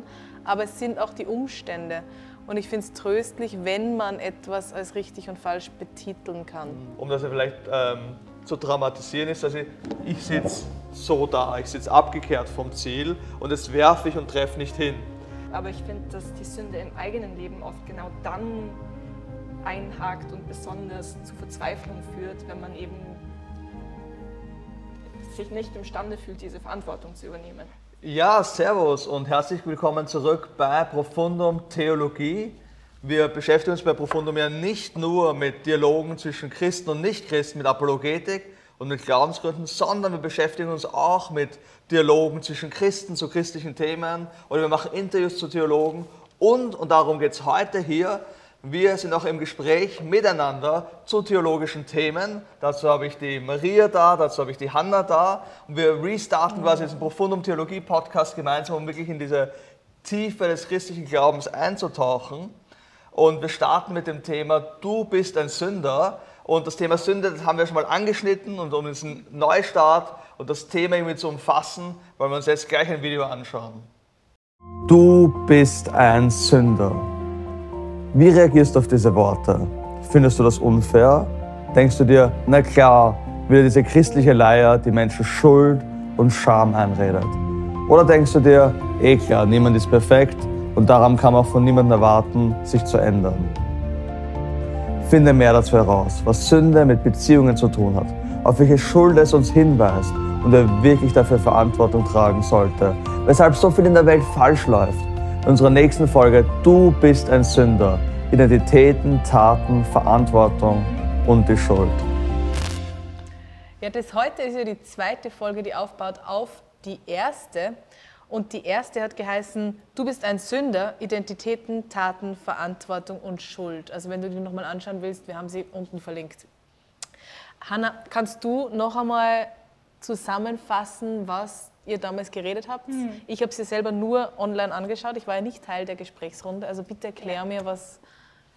Person, aber es sind auch die Umstände. Und ich finde es tröstlich, wenn man etwas als richtig und falsch betiteln kann. Um das ja vielleicht ähm, zu dramatisieren ist, also ich sitze so da, ich sitze abgekehrt vom Ziel und jetzt werfe ich und treffe nicht hin. Aber ich finde, dass die Sünde im eigenen Leben oft genau dann einhakt und besonders zu Verzweiflung führt, wenn man eben sich nicht imstande fühlt, diese Verantwortung zu übernehmen. Ja, servus und herzlich willkommen zurück bei Profundum Theologie. Wir beschäftigen uns bei Profundum ja nicht nur mit Dialogen zwischen Christen und Nichtchristen, mit Apologetik und mit Glaubensgründen, sondern wir beschäftigen uns auch mit Dialogen zwischen Christen zu christlichen Themen oder wir machen Interviews zu Theologen und, und darum geht es heute hier, wir sind auch im Gespräch miteinander zu theologischen Themen. Dazu habe ich die Maria da, dazu habe ich die Hanna da. Und wir restarten quasi diesen Profundum Theologie Podcast gemeinsam, um wirklich in diese Tiefe des christlichen Glaubens einzutauchen. Und wir starten mit dem Thema Du bist ein Sünder. Und das Thema Sünde, das haben wir schon mal angeschnitten. Und um diesen Neustart und das Thema irgendwie zu umfassen, wollen wir uns jetzt gleich ein Video anschauen. Du bist ein Sünder. Wie reagierst du auf diese Worte? Findest du das unfair? Denkst du dir, na klar, wieder diese christliche Leier, die Menschen Schuld und Scham einredet? Oder denkst du dir, eh klar, niemand ist perfekt und daran kann man von niemandem erwarten, sich zu ändern? Finde mehr dazu heraus, was Sünde mit Beziehungen zu tun hat, auf welche Schuld es uns hinweist und wer wirklich dafür Verantwortung tragen sollte, weshalb so viel in der Welt falsch läuft in unserer nächsten Folge Du bist ein Sünder. Identitäten, Taten, Verantwortung und die Schuld. Ja, das heute ist ja die zweite Folge, die aufbaut auf die erste. Und die erste hat geheißen, du bist ein Sünder, Identitäten, Taten, Verantwortung und Schuld. Also wenn du die nochmal anschauen willst, wir haben sie unten verlinkt. Hanna, kannst du noch einmal zusammenfassen, was ihr damals geredet habt. Mhm. Ich habe sie selber nur online angeschaut. Ich war ja nicht Teil der Gesprächsrunde. Also bitte erklär ja. mir, was,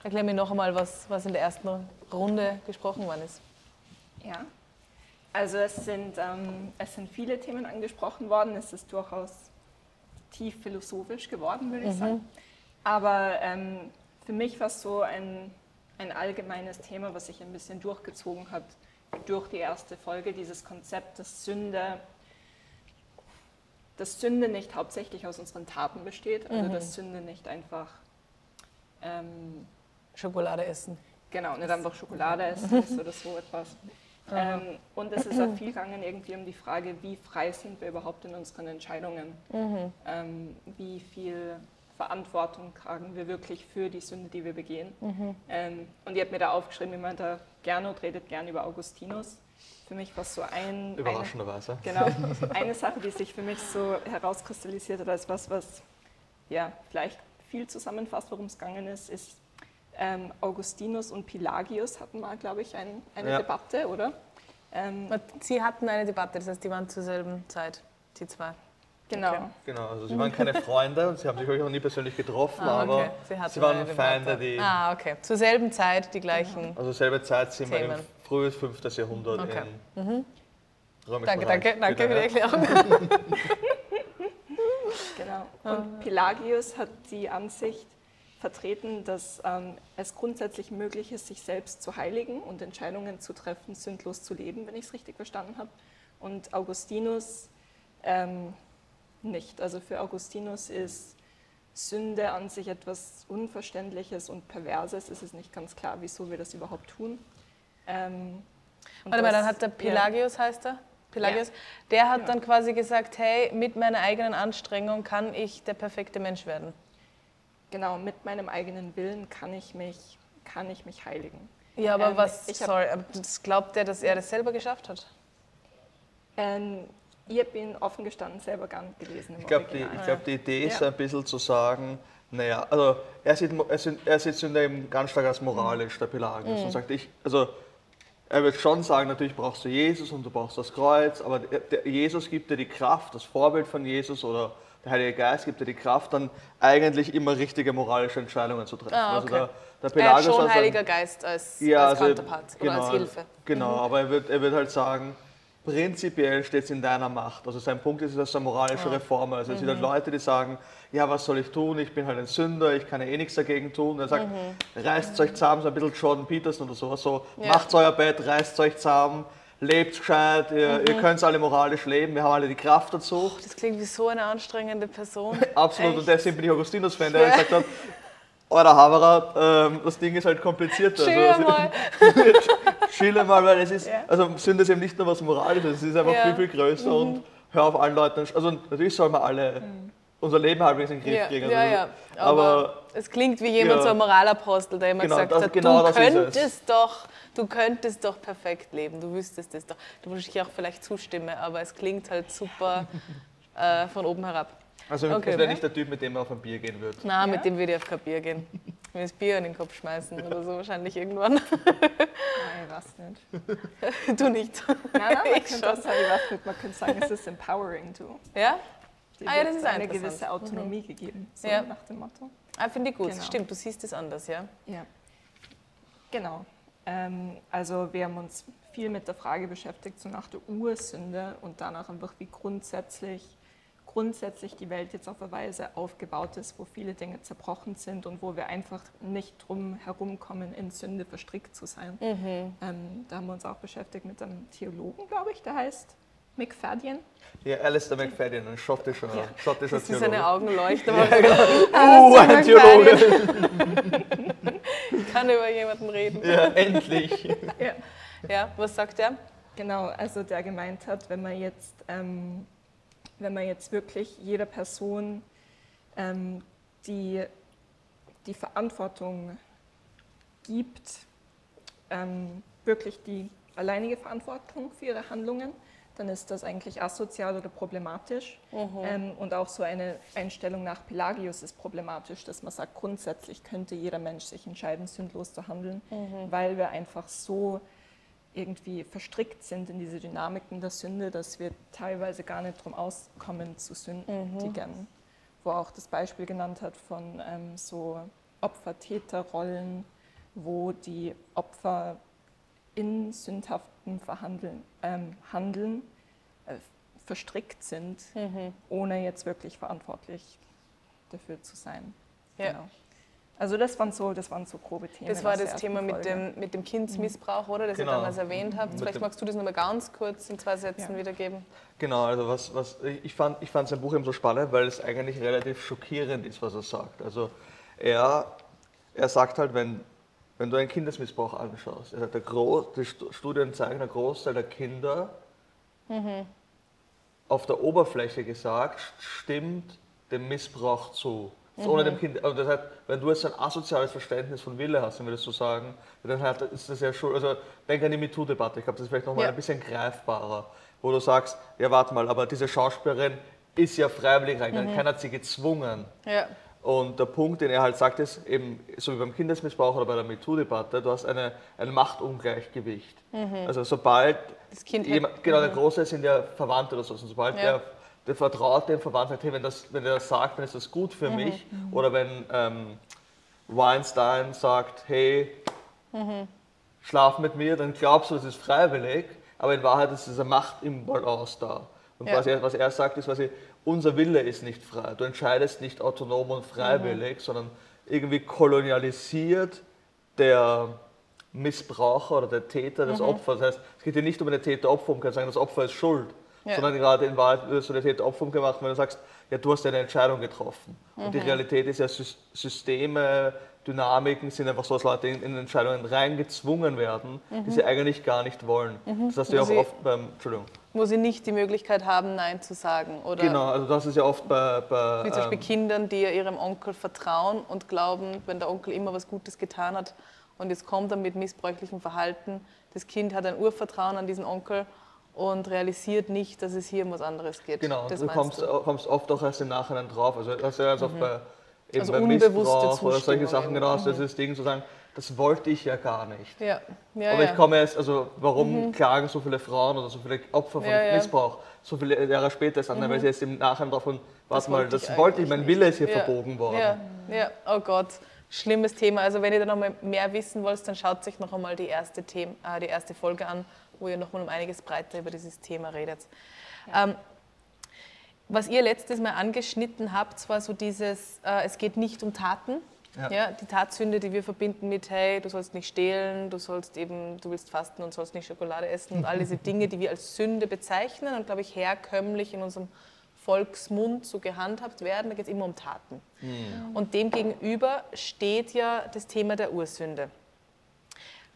erklär mir noch einmal, was, was in der ersten Runde gesprochen worden ist. Ja, also es sind, ähm, es sind viele Themen angesprochen worden. Es ist durchaus tief philosophisch geworden, würde ich mhm. sagen. Aber ähm, für mich war es so ein, ein allgemeines Thema, was sich ein bisschen durchgezogen hat durch die erste Folge, dieses Konzept, dass Sünde dass Sünde nicht hauptsächlich aus unseren Taten besteht, also mhm. dass Sünde nicht einfach ähm, Schokolade essen. Genau, nicht einfach Schokolade essen ist oder so etwas. Ähm, und es ist auch viel gegangen irgendwie um die Frage, wie frei sind wir überhaupt in unseren Entscheidungen? Mhm. Ähm, wie viel Verantwortung tragen wir wirklich für die Sünde, die wir begehen? Mhm. Ähm, und ich habe mir da aufgeschrieben, ich meinte, Gernot redet gern über Augustinus für mich war so ein. Überraschenderweise. Genau. Eine Sache, die sich für mich so herauskristallisiert hat als was, was ja vielleicht viel zusammenfasst, worum es gegangen ist, ist ähm, Augustinus und Pelagius hatten mal, glaube ich, ein, eine ja. Debatte, oder? Ähm, Sie hatten eine Debatte, das heißt, die waren zur selben Zeit, die zwei. Genau. Okay. Genau, also sie waren keine Freunde und sie haben sich auch nie persönlich getroffen, ah, okay. aber sie, sie waren Feinde, die. Ah, okay. Zur selben Zeit die gleichen. Also selbe Zeit sind Themen. wir im frühes 5. Jahrhundert okay. in mhm. Danke, danke, danke für die Erklärung. genau. Und Pelagius hat die Ansicht vertreten, dass ähm, es grundsätzlich möglich ist, sich selbst zu heiligen und Entscheidungen zu treffen, sündlos zu leben, wenn ich es richtig verstanden habe. Und Augustinus ähm, nicht. Also für Augustinus ist Sünde an sich etwas Unverständliches und Perverses. Es ist nicht ganz klar, wieso wir das überhaupt tun. Ähm, Warte mal, dann hat der Pelagius, ja. heißt er? Pelagius, ja. der hat ja. dann quasi gesagt, hey, mit meiner eigenen Anstrengung kann ich der perfekte Mensch werden. Genau, mit meinem eigenen Willen kann ich mich, kann ich mich heiligen. Ja, aber ähm, was, sorry, das glaubt er, dass er das selber geschafft hat? Ähm, ich habe ihn offen gestanden selber gar nicht gelesen. ich glaube, die, glaub, die Idee ist ein bisschen zu sagen, naja, also er sieht, er sieht, er sieht Sünde eben ganz stark als moralisch, der Pelagius, mhm. und sagt, ich, also er wird schon sagen, natürlich brauchst du Jesus und du brauchst das Kreuz, aber Jesus gibt dir die Kraft, das Vorbild von Jesus oder der Heilige Geist gibt dir die Kraft, dann eigentlich immer richtige moralische Entscheidungen zu treffen. Ah, okay. also der, der Pelagius er hat schon Heiliger Geist als, ja, als also, Counterpart genau, oder als Hilfe. Genau, mhm. aber er wird, er wird halt sagen, prinzipiell steht es in deiner Macht. Also sein Punkt ist, dass er eine moralische Ja. Reformer. Also es sind Mhm. halt Leute, die sagen, ja, was soll ich tun? Ich bin halt ein Sünder, ich kann ja eh nichts dagegen tun. Und er sagt, reißt euch zusammen, so ein bisschen Jordan Peterson oder sowas. So, Mhm. Ja. macht euer Bett, reißt euch zusammen, lebt gescheit, ihr, Mhm. ihr könnt alle moralisch leben, wir haben alle die Kraft dazu. Das klingt wie so eine anstrengende Person. Absolut, Echt? und deswegen bin ich Augustinus-Fan, der gesagt hat, Alter Haberer, ähm, das Ding ist halt komplizierter. Chill Also, mal. Chille mal, weil es ist, Ja. also Sünde ist eben nicht nur was Moralisches, es ist einfach Ja. Mhm. viel, viel größer und hör auf allen Leuten, also natürlich sollen wir alle unser Leben halbwegs in den Griff Ja, kriegen. ja, also, ja. Aber, aber es klingt wie jemand, Ja. so ein Moralapostel, der immer Genau, gesagt das- hat, genau du das könntest doch, du könntest doch perfekt leben, du wüsstest es doch. Du würdest ich auch vielleicht zustimme, aber es klingt halt super äh, von oben herab. Also Okay. das wäre nicht der Typ, mit dem man auf ein Bier gehen würde. Na, Ja? mit dem würde ich auf kein Bier gehen. Mir das Bier in den Kopf schmeißen oder so wahrscheinlich irgendwann. Nein, was nicht. du nicht. Nein, nein, man Ich könnte auch sagen, was nicht. Man könnte sagen, es ist empowering too. Ja? Ah ja, das ist eine gewisse Autonomie gegeben, so Ja. nach dem Motto. Ah, finde ich gut. Genau. Stimmt, du siehst es anders, ja? Ja, genau. Ähm, also wir haben uns viel mit der Frage beschäftigt, so nach der Ursünde und danach einfach, wie grundsätzlich, grundsätzlich die Welt jetzt auf eine Weise aufgebaut ist, wo viele Dinge zerbrochen sind und wo wir einfach nicht drum herumkommen, in Sünde verstrickt zu sein. Mhm. Ähm, da haben wir uns auch beschäftigt mit einem Theologen, glaube ich, der heißt Mick Fadden. Ja, Alistair McFadden, ein schottischer, Ja. schottischer Das ist Theologe. seine Augen leuchten. Ja, genau. Ah, Uh, ein so Theologe. Ich kann über jemanden reden. Ja, endlich. Ja. Ja, was sagt er? Genau, also der gemeint hat, wenn man jetzt, ähm, wenn man jetzt wirklich jeder Person ähm, die, die Verantwortung gibt, ähm, wirklich die alleinige Verantwortung für ihre Handlungen, dann ist das eigentlich asozial oder problematisch. Ähm, und auch so eine Einstellung nach Pelagius ist problematisch, dass man sagt, grundsätzlich könnte jeder Mensch sich entscheiden, sündlos zu handeln, weil wir einfach so irgendwie verstrickt sind in diese Dynamiken der Sünde, dass wir teilweise gar nicht drum auskommen zu sündigen. Wo er auch das Beispiel genannt hat von ähm, so Opfer-Täter-Rollen, wo die Opfer in sündhaften Verhandeln, ähm, Handeln äh, verstrickt sind, ohne jetzt wirklich verantwortlich dafür zu sein. Ja. Genau. Also das waren so, das waren so grobe Themen. Das war das Thema mit dem, mit dem Kindsmissbrauch, oder? Das Genau. ihr damals erwähnt habt. Vielleicht magst du das nochmal ganz kurz in zwei Sätzen Ja. wiedergeben. Genau, also was, was ich fand, ich fand sein Buch eben so spannend, weil es eigentlich relativ schockierend ist, was er sagt. Also er, er sagt halt, wenn, wenn du einen Kindesmissbrauch anschaust, er sagt, der Groß, die Stu- Studien zeigen, der Großteil der Kinder, auf der Oberfläche gesagt, stimmt dem Missbrauch zu. Also Ohne dem Kind, also das heißt, wenn du jetzt ein asoziales Verständnis von Wille hast, dann würdest du sagen, dann halt ist das ja schon, also denk an die MeToo-Debatte, ich glaube, das ist vielleicht nochmal Ja. ein bisschen greifbarer, wo du sagst, ja warte mal, aber diese Schauspielerin ist ja freiwillig reingegangen, keiner hat sie gezwungen. Ja. Und der Punkt, den er halt sagt, ist eben, so wie beim Kindesmissbrauch oder bei der MeToo-Debatte, du hast eine, ein Machtungleichgewicht. Also sobald Das Kind jemand, genau, der Große sind ja Verwandte oder so, und sobald Ja. der, der vertraut dem Verwandten, sagt, hey, wenn, das, wenn er das sagt, dann ist das gut Mhm. für mich. Oder wenn ähm, Weinstein sagt, hey, Mhm. schlaf mit mir, dann glaubst du, das ist freiwillig, aber in Wahrheit ist diese Macht im Balance da. Und Ja. was, er, was er sagt, ist quasi, unser Wille ist nicht frei. Du entscheidest nicht autonom und freiwillig, Mhm. sondern irgendwie kolonialisiert der Missbraucher oder der Täter Mhm. das Opfer. Das heißt, es geht hier nicht um eine Täter-Opfer-Umkehr, sagen, das Opfer ist schuld, Ja. sondern gerade in Wahrheit du eine Täter-Opfer-Umkehr machen, wenn du sagst, ja, du hast ja eine Entscheidung getroffen. Und Mhm. die Realität ist ja, Sys- Systeme, Dynamiken sind einfach so, dass Leute in, in Entscheidungen reingezwungen werden, die sie eigentlich gar nicht wollen. Das hast du ja auch sie- oft beim, Entschuldigung, Wo sie nicht die Möglichkeit haben, Nein zu sagen. Oder genau, also das ist ja oft bei, bei wie zum Beispiel ähm, Kindern, die ja ihrem Onkel vertrauen und glauben, wenn der Onkel immer was Gutes getan hat und jetzt kommt er mit missbräuchlichem Verhalten, das Kind hat ein Urvertrauen an diesen Onkel und realisiert nicht, dass es hier um was anderes geht. Genau, das du kommst, du? kommst oft auch erst im Nachhinein drauf. Also das ist ja ganz oft bei, eben Also bei Missbrauch oder solche Sachen, genau, das ist das Ding zu sagen, das wollte ich ja gar nicht. Ja, ja, Aber ja. ich komme erst, also warum klagen so viele Frauen oder so viele Opfer von Ja, ja. Missbrauch so viele Jahre später erst an, weil sie jetzt im Nachhinein davon, warte mal, wollte das ich wollte ich, mein. Wille ist hier Ja, verbogen worden. Ja, ja, oh Gott, schlimmes Thema. Also wenn ihr da noch mal mehr wissen wollt, dann schaut euch noch einmal die erste, Thema, äh, die erste Folge an, wo ihr nochmal um einiges breiter über dieses Thema redet. Ähm, was ihr letztes Mal angeschnitten habt, war so dieses, äh, es geht nicht um Taten. Ja. Ja. die Tatsünde, die wir verbinden mit, hey, du sollst nicht stehlen, du sollst eben, du willst fasten und sollst nicht Schokolade essen und all diese Dinge, die wir als Sünde bezeichnen und, glaube ich, herkömmlich in unserem Volksmund so gehandhabt werden, da geht es immer um Taten. Und dem gegenüber steht ja das Thema der Ursünde.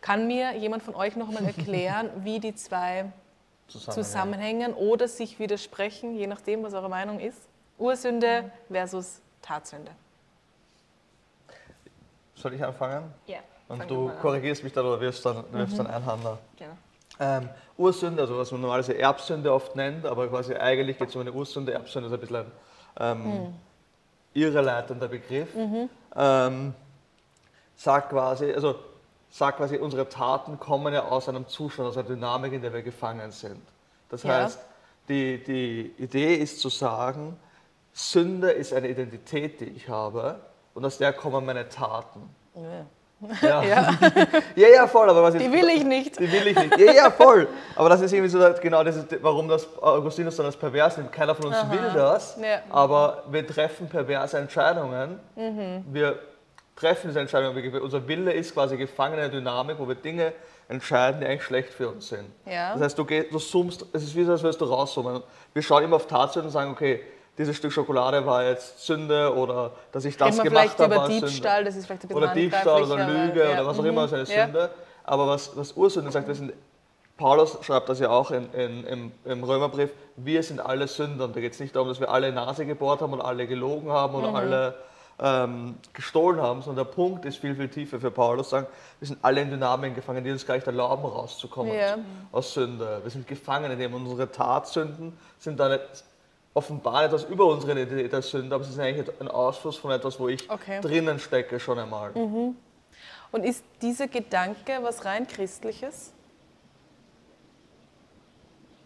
Kann mir jemand von euch noch mal erklären, wie die zwei Zusammenhänge. zusammenhängen oder sich widersprechen, je nachdem, was eure Meinung ist? Ursünde versus Tatsünde. Soll ich anfangen? Ja. Und du korrigierst mich dann oder wirfst dann, wirfst dann ein, Hanna. Genau. Ähm, Ursünde, also was man normalerweise Erbsünde oft nennt, aber quasi eigentlich geht es um eine Ursünde. Erbsünde ist ein bisschen ein ähm, irreleitender Begriff. Ähm, sagt quasi, also sagt quasi, unsere Taten kommen ja aus einem Zustand, aus einer Dynamik, in der wir gefangen sind. Das Ja. heißt, die, die Idee ist zu sagen, Sünde ist eine Identität, die ich habe und aus der kommen meine Taten. Ja. Ja, ja, ja, voll, aber was ich, die will ich nicht. die will ich nicht. Ja, ja, voll. Aber das ist irgendwie so, genau das ist, warum das Augustinus dann als pervers nimmt. Keiner von uns will das, Ja. aber wir treffen perverse Entscheidungen. Wir treffen diese Entscheidungen. Wir- Unser Wille ist quasi gefangen in einer Dynamik, wo wir Dinge entscheiden, die eigentlich schlecht für uns sind. Ja. Das heißt, du, gehst, du zoomst, es ist wie so, als würdest du rauszoomen. Wir schauen immer auf Tatsünden und sagen, okay, dieses Stück Schokolade war jetzt Sünde oder dass ich das gemacht vielleicht habe, über Diebstahl, Sünde. das ist vielleicht ein bisschen Oder Diebstahl oder Lüge weil- oder ja, was auch mhm. immer ist eine Ja. Sünde. Aber was, was Ursünde sagt, wir sind, Paulus schreibt das ja auch in, in, im, im Römerbrief, wir sind alle Sünder. Und da geht es nicht darum, dass wir alle Nase gebohrt haben und alle gelogen haben oder Mhm. alle ähm, gestohlen haben, sondern der Punkt ist viel, viel tiefer für Paulus. Sagen, wir sind alle in Dynamiken gefangen, die uns gar nicht erlauben, rauszukommen Ja. aus Sünde. Wir sind gefangen in dem. Unsere Tatsünden sind da nicht offenbar etwas über unsere Identität als Sünde, aber sie sind eigentlich ein Ausfluss von etwas, wo ich Okay. drinnen stecke schon einmal. Und ist dieser Gedanke was rein Christliches?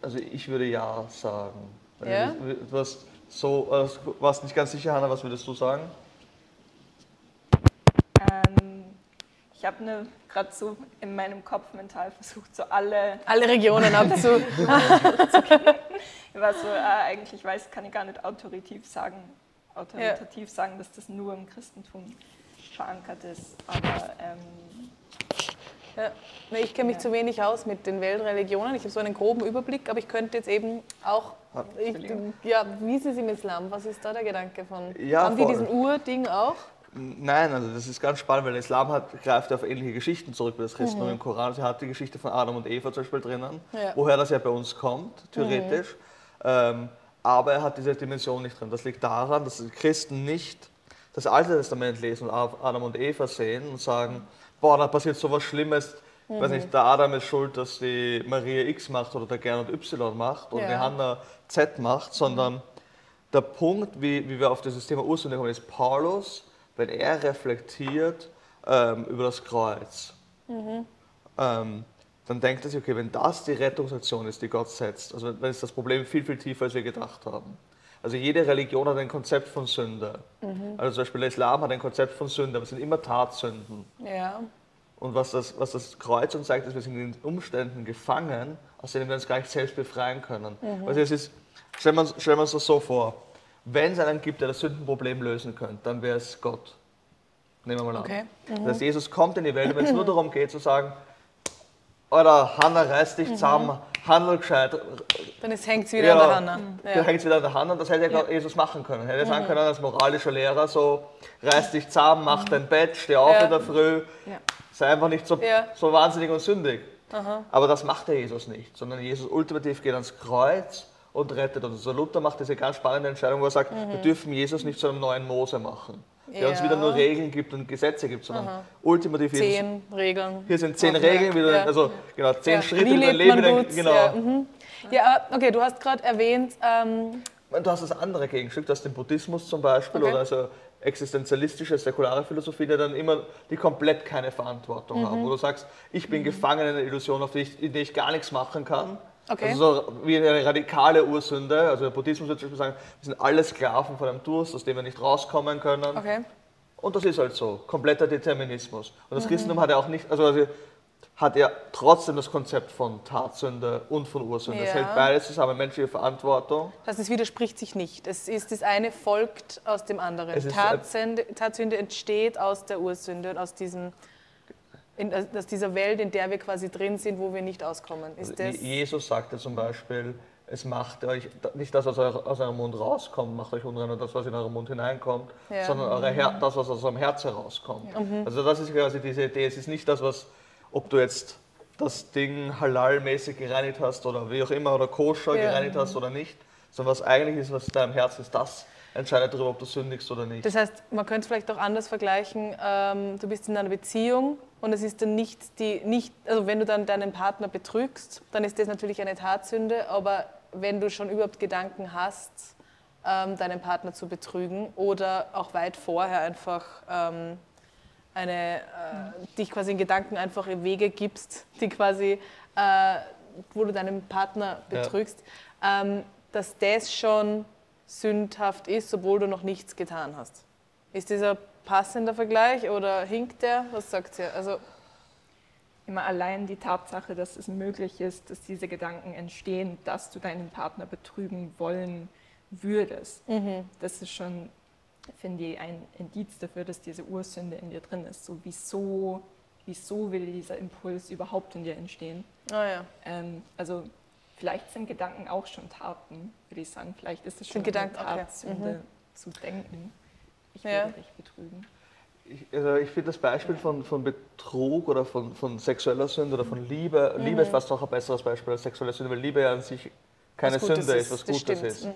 Also ich würde ja sagen. Ja? Du warst, so, warst nicht ganz sicher, Hanna, was würdest du sagen? Ähm, ich habe ne, gerade so in meinem Kopf mental versucht, so alle, Alle Regionen abzu... ich war so, äh, eigentlich weiß, kann ich gar nicht autoritativ sagen, autoritativ sagen, dass das nur im Christentum verankert ist. Aber ähm, Ja. Nee, ich kenne mich Ja. zu wenig aus mit den Weltreligionen. Ich habe so einen groben Überblick, aber ich könnte jetzt eben auch. Ah, Ich, ja, wie ist es im Islam? Was ist da der Gedanke von? Ja, Haben die diesen Urding auch? Nein, also das ist ganz spannend, weil der Islam hat, greift auf ähnliche Geschichten zurück wie das Christentum Mhm. im Koran. Sie hat die Geschichte von Adam und Eva zum Beispiel drinnen, Ja. woher das ja bei uns kommt, theoretisch. Mhm. Ähm, aber er hat diese Dimension nicht drin. Das liegt daran, dass die Christen nicht das Alte Testament lesen und Adam und Eva sehen und sagen, boah, da passiert sowas Schlimmes. Mhm. Weiß nicht, der Adam ist schuld, dass die Maria X macht oder der Gernot Y macht oder Ja. die Hanna Z macht, sondern der Punkt, wie, wie wir auf dieses Thema Ursünde kommen, ist Paulus, wenn er reflektiert ähm, über das Kreuz, ähm, dann denkt er sich, okay, wenn das die Rettungsaktion ist, die Gott setzt, also dann ist das Problem viel, viel tiefer, als wir gedacht haben. Also jede Religion hat ein Konzept von Sünde. Also zum Beispiel der Islam hat ein Konzept von Sünde, aber es sind immer Tatsünden. Ja. Und was das, was das Kreuz uns zeigt, ist, wir sind in den Umständen gefangen, aus denen wir uns gar nicht selbst befreien können. Also es ist, stellen wir uns das so vor, wenn es einen gibt, der das Sündenproblem lösen könnte, dann wäre es Gott. Nehmen wir mal an. Okay. Das heißt, Jesus kommt in die Welt, wenn es nur darum geht zu sagen, oder Hanna, reiß dich zusammen, handel gescheit, Dann hängt es wieder an der Hanna. dann Ja. hängt es wieder an der Hand und das hätte ja Jesus machen können. Er hätte sagen können als moralischer Lehrer so, reiß dich zusammen, mach dein Bett, steh auf Ja. in der Früh, Ja. sei einfach nicht so, Ja. so wahnsinnig und sündig. Aber das macht der Jesus nicht, sondern Jesus ultimativ geht ans Kreuz und rettet uns. Also Luther macht diese ganz spannende Entscheidung, wo er sagt, wir dürfen Jesus nicht zu einem neuen Mose machen, der uns Mhm. Ja. wieder nur Regeln gibt und Gesetze gibt, sondern ultimativ Jesus. Zehn Regeln. Hier sind zehn Aufmerk- Regeln, Ja. also genau, zehn Ja. Schritte, Wie dein Leben gut? genau. Ja, mhm. aber okay, du hast gerade erwähnt, ähm, Du hast das andere Gegenstück, du hast den Buddhismus zum Beispiel Okay. oder also existenzialistische, säkulare Philosophie, die dann immer, die komplett keine Verantwortung Mhm. haben. Wo du sagst, ich bin gefangen in einer Illusion, auf die ich, in die ich gar nichts machen kann. Okay. Also so wie eine radikale Ursünde. Also der Buddhismus würde zum Beispiel sagen, wir sind alle Sklaven von einem Durst, aus dem wir nicht rauskommen können. okay. Und das ist halt so, kompletter Determinismus. Und Mhm. das Christentum hat ja auch nicht, also, also hat er trotzdem das Konzept von Tatsünde und von Ursünde. Es Ja. hält beides zusammen, menschliche Verantwortung. Das heißt, es widerspricht sich nicht. Es ist das eine folgt aus dem anderen. Es ist- Tatsünde, Tatsünde entsteht aus der Ursünde und aus, diesem, in, aus dieser Welt, in der wir quasi drin sind, wo wir nicht auskommen. Ist Also Jesus sagte zum Beispiel, es macht euch nicht das, was aus eurem Mund rauskommt, macht euch unrein und das, was in euren Mund hineinkommt, Ja. Mhm. sondern eure Her das, was aus eurem Herz herauskommt. Also das ist quasi diese Idee. Es ist nicht das, was, ob du jetzt das Ding halal-mäßig gereinigt hast oder wie auch immer oder koscher Ja. gereinigt hast oder nicht, sondern was eigentlich ist, was in deinem Herz ist, das entscheidet darüber, ob du sündigst oder nicht. das heißt, man könnte es vielleicht auch anders vergleichen. Ähm, du bist in einer Beziehung und es ist dann nicht die, nicht, also wenn du dann deinen Partner betrügst, dann ist das natürlich eine Tatsünde, aber wenn du schon überhaupt Gedanken hast, ähm, deinen Partner zu betrügen oder auch weit vorher einfach ähm, eine, äh, dich quasi in Gedanken einfach Wege gibst, die quasi, äh, wo du deinen Partner Ja. betrügst, ähm, dass das schon sündhaft ist, obwohl du noch nichts getan hast. Ist dieser passender Vergleich oder hinkt der? Was sagt ihr? Also, Immer allein die Tatsache, dass es möglich ist, dass diese Gedanken entstehen, dass du deinen Partner betrügen wollen würdest. Das ist schon, finde ich, ein Indiz dafür, dass diese Ursünde in dir drin ist. So, wieso, wieso will dieser Impuls überhaupt in dir entstehen? ah ja. Ähm, also vielleicht sind Gedanken auch schon Taten, würde ich sagen. Vielleicht ist es schon Gedanken, eine okay. Tatsünde zu denken. Ich Ja. würde dich betrügen. Ich, also ich finde das Beispiel von, von Betrug oder von, von sexueller Sünde oder von Liebe, Liebe ist fast noch ein besseres Beispiel als sexuelle Sünde, weil Liebe ja an sich keine Was Sünde ist, ist, was das Gutes stimmt. ist.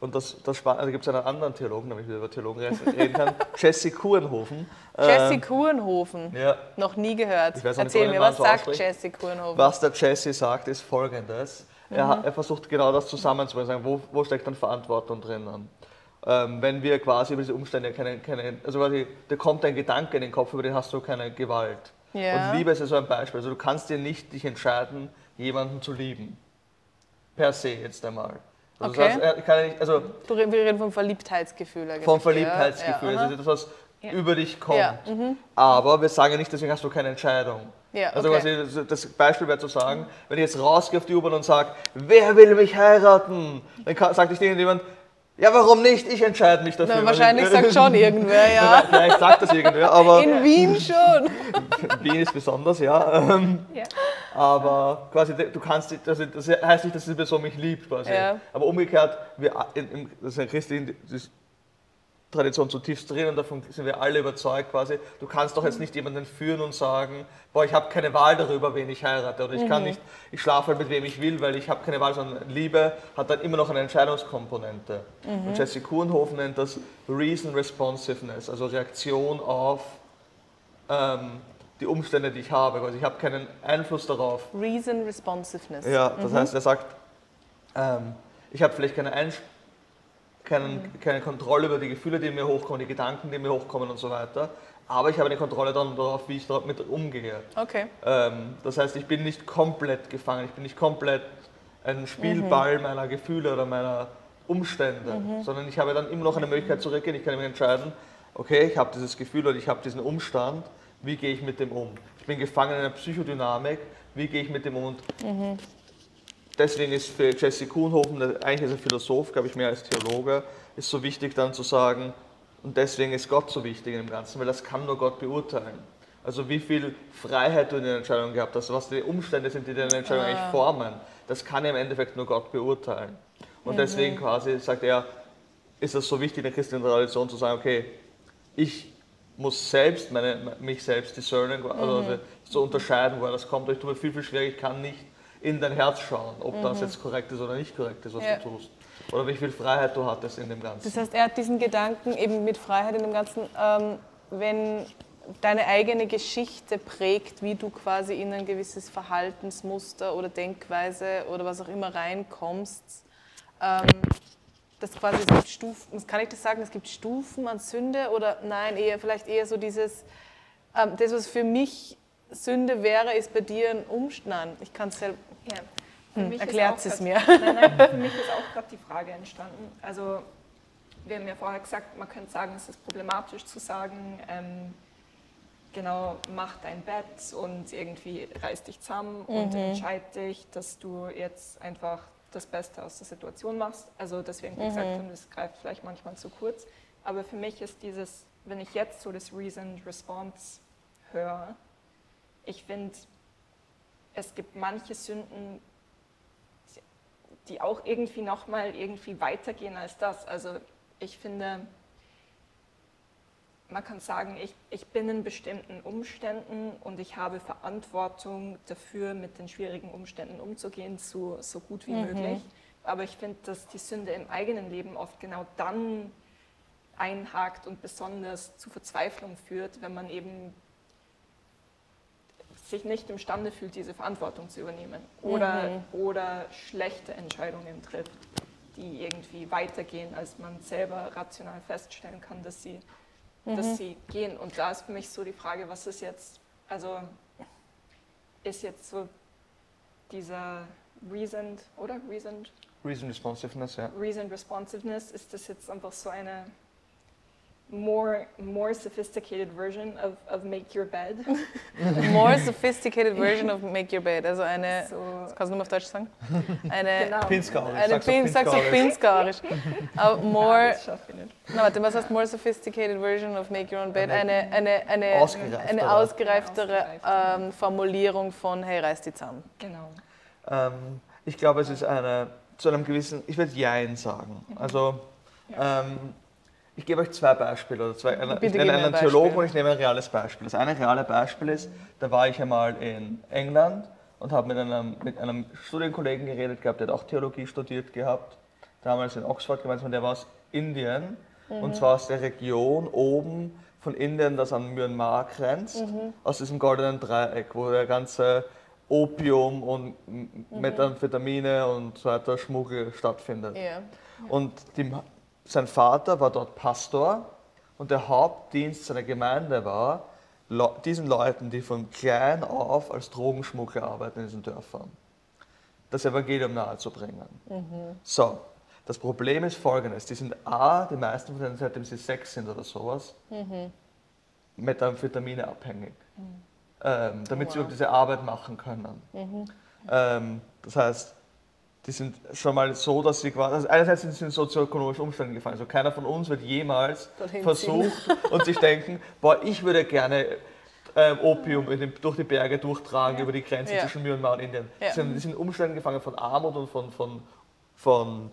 Und das, das also gibt es einen anderen Theologen, damit ich wieder über Theologen reden reden kann, Jesse Kurenhofen. Jesse Ähm, Kurenhofen. ja, Noch nie gehört. Ich weiß auch nicht, Erzähl mir, was so sagt ausspricht. Jesse Kurenhofen? was der Jesse sagt, ist folgendes. Er, Mhm. hat, er versucht genau das zusammenzubringen, wo, wo steckt dann Verantwortung drinnen? Ähm, wenn wir quasi über diese Umstände keine, keine also quasi, da kommt ein Gedanke in den Kopf, über den hast du keine Gewalt. Ja. Und Liebe ist ja so ein Beispiel. Also du kannst dir nicht dich entscheiden, jemanden zu lieben. Per se jetzt einmal. Also, Okay. das heißt, nicht, also Du, wir reden vom Verliebtheitsgefühl eigentlich. vom Verliebtheitsgefühl, Ja, also das, was Ja. über dich kommt. Ja, mhm. Aber wir sagen ja nicht, deswegen hast du keine Entscheidung. Ja, Also okay. quasi das- Beispiel wäre zu sagen, wenn ich jetzt rausgehe auf die U-Bahn und sage, wer will mich heiraten? Dann sagt dich jemand, ja warum nicht, ich entscheide mich dafür. Na, wahrscheinlich ich, sagt schon irgendwer, ja. Vielleicht sagt das irgendwer, aber In Wien schon. Wien ist besonders, ja. Ähm, Ja. Aber quasi, du kannst, also das heißt nicht, dass die Person mich liebt, quasi. Ja. Aber umgekehrt, wir, in, in, das ist eine christliche das ist Tradition zutiefst drin und davon sind wir alle überzeugt quasi. Du kannst doch jetzt nicht jemanden führen und sagen, boah, ich habe keine Wahl darüber, wen ich heirate oder ich kann nicht, ich schlafe halt mit wem ich will, weil ich habe keine Wahl, sondern Liebe hat dann immer noch eine Entscheidungskomponente. Und Jesse Kuhnhofen nennt das Reason Responsiveness, also Reaktion auf ähm, die Umstände, die ich habe. Also ich habe keinen Einfluss darauf, Reason Responsiveness. ja, das heißt, er sagt, ähm, ich habe vielleicht keine, Einsch keinen, keine Kontrolle über die Gefühle, die mir hochkommen, die Gedanken, die mir hochkommen und so weiter, aber ich habe eine Kontrolle dann darauf, wie ich damit umgehe. Okay. Ähm, das heißt, ich bin nicht komplett gefangen, ich bin nicht komplett ein Spielball meiner Gefühle oder meiner Umstände, sondern ich habe dann immer noch eine Möglichkeit zu reagieren. Ich kann mich entscheiden, okay, ich habe dieses Gefühl oder ich habe diesen Umstand, wie gehe ich mit dem um? Ich bin gefangen in einer Psychodynamik, wie gehe ich mit dem um? Und deswegen ist für Jesse Kuhnhofen, eigentlich ist er Philosoph, glaube ich, mehr als Theologe, ist so wichtig dann zu sagen, und deswegen ist Gott so wichtig im Ganzen, weil das kann nur Gott beurteilen. Also wie viel Freiheit du in der Entscheidung gehabt hast, was die Umstände sind, die deine Entscheidung Ah. eigentlich formen, das kann im Endeffekt nur Gott beurteilen. Und deswegen quasi sagt er, ist es so wichtig in der christlichen Tradition zu sagen, okay, ich muss selbst meine, mich selbst discernen, also zu unterscheiden, woher das kommt. Ich tue mir viel, viel schwieriger, ich kann nicht in dein Herz schauen, ob das jetzt korrekt ist oder nicht korrekt ist, was Ja. du tust. Oder wie viel Freiheit du hattest in dem Ganzen. Das heißt, er hat diesen Gedanken eben mit Freiheit in dem Ganzen, ähm, wenn deine eigene Geschichte prägt, wie du quasi in ein gewisses Verhaltensmuster oder Denkweise oder was auch immer reinkommst, ähm, das quasi es gibt Stufen, kann ich das sagen, es gibt Stufen an Sünde oder nein, eher vielleicht eher so dieses, ähm, das was für mich Sünde wäre, ist bei dir ein Umstand. Ich kann es selber, Für hm, erklärt es mir. Nein, nein, für mich ist auch gerade die Frage entstanden. Also, wir haben ja vorher gesagt, man könnte sagen, es ist problematisch zu sagen, ähm, genau, mach dein Bett und irgendwie reiß dich zusammen und entscheid dich, dass du jetzt einfach das Beste aus der Situation machst. Also deswegen, wie gesagt, und das greift vielleicht manchmal zu kurz. Aber für mich ist dieses, wenn ich jetzt so das Reasoned Response höre, ich finde, es gibt manche Sünden, die auch irgendwie nochmal irgendwie weitergehen als das. Also ich finde, man kann sagen, ich, ich bin in bestimmten Umständen und ich habe Verantwortung dafür, mit den schwierigen Umständen umzugehen, so, so gut wie möglich. Aber ich finde, dass die Sünde im eigenen Leben oft genau dann einhakt und besonders zu Verzweiflung führt, wenn man eben sich nicht imstande fühlt, diese Verantwortung zu übernehmen oder, oder schlechte Entscheidungen trifft, die irgendwie weitergehen, als man selber rational feststellen kann, dass sie, dass sie gehen. Und da ist für mich so die Frage, was ist jetzt, also ist jetzt so dieser reasoned, oder? Reasoned, Reason Responsiveness, ja. reasoned responsiveness, ist das jetzt einfach so eine more, more sophisticated version of, of make your bed? More sophisticated version of Make Your Bed. Also eine, So, das kannst du nur auf Deutsch sagen? Eine, genau. Pinskauerisch, eine sag's auf Pin, sag's auf Pinskauerisch. Pinskauerisch. Aber Ja, more, na warte, was heißt more sophisticated version of Make Your Own Bed? Eine Eine, eine, eine, ausgereiftere. eine ausgereiftere Ausgereiftere. ähm, Formulierung von hey, reiß die zusammen. Genau. Ähm, ich glaube, es ist eine, zu einem gewissen, ich würde Jein sagen. Also, ähm, ich gebe euch zwei Beispiele. Oder zwei, eine, ich nenne einen Theologen und ich nehme ein reales Beispiel. Das eine reale Beispiel ist, da war ich einmal in England und habe mit einem, mit einem Studienkollegen geredet gehabt, der hat auch Theologie studiert gehabt, damals in Oxford gemeinsam, der war aus Indien und zwar aus der Region oben von Indien, das an Myanmar grenzt, aus diesem goldenen Dreieck, wo der ganze Opium und M- Methamphetamine und so weiter Schmuggel stattfindet. Ja. Und die, sein Vater war dort Pastor und der Hauptdienst seiner Gemeinde war, diesen Leuten, die von klein auf als Drogenschmuggler arbeiten in diesen Dörfern, das Evangelium nahezubringen. So, das Problem ist folgendes: Die sind A, die meisten von denen, seitdem sie sechs sind oder sowas, Methamphetamine abhängig, ähm, damit sie Wow. überhaupt diese Arbeit machen können. Ähm, das heißt, die sind schon mal so, dass sie quasi, also einerseits sind sie in sozioökonomische Umstände gefallen. Also keiner von uns wird jemals Dorthin versucht und sich denken, boah, ich würde gerne ähm, Opium den, durch die Berge durchtragen über die Grenze Ja. zwischen Myanmar und Indien. Ja. Die, sind, die sind in Umständen gefangen von Armut und von, von, von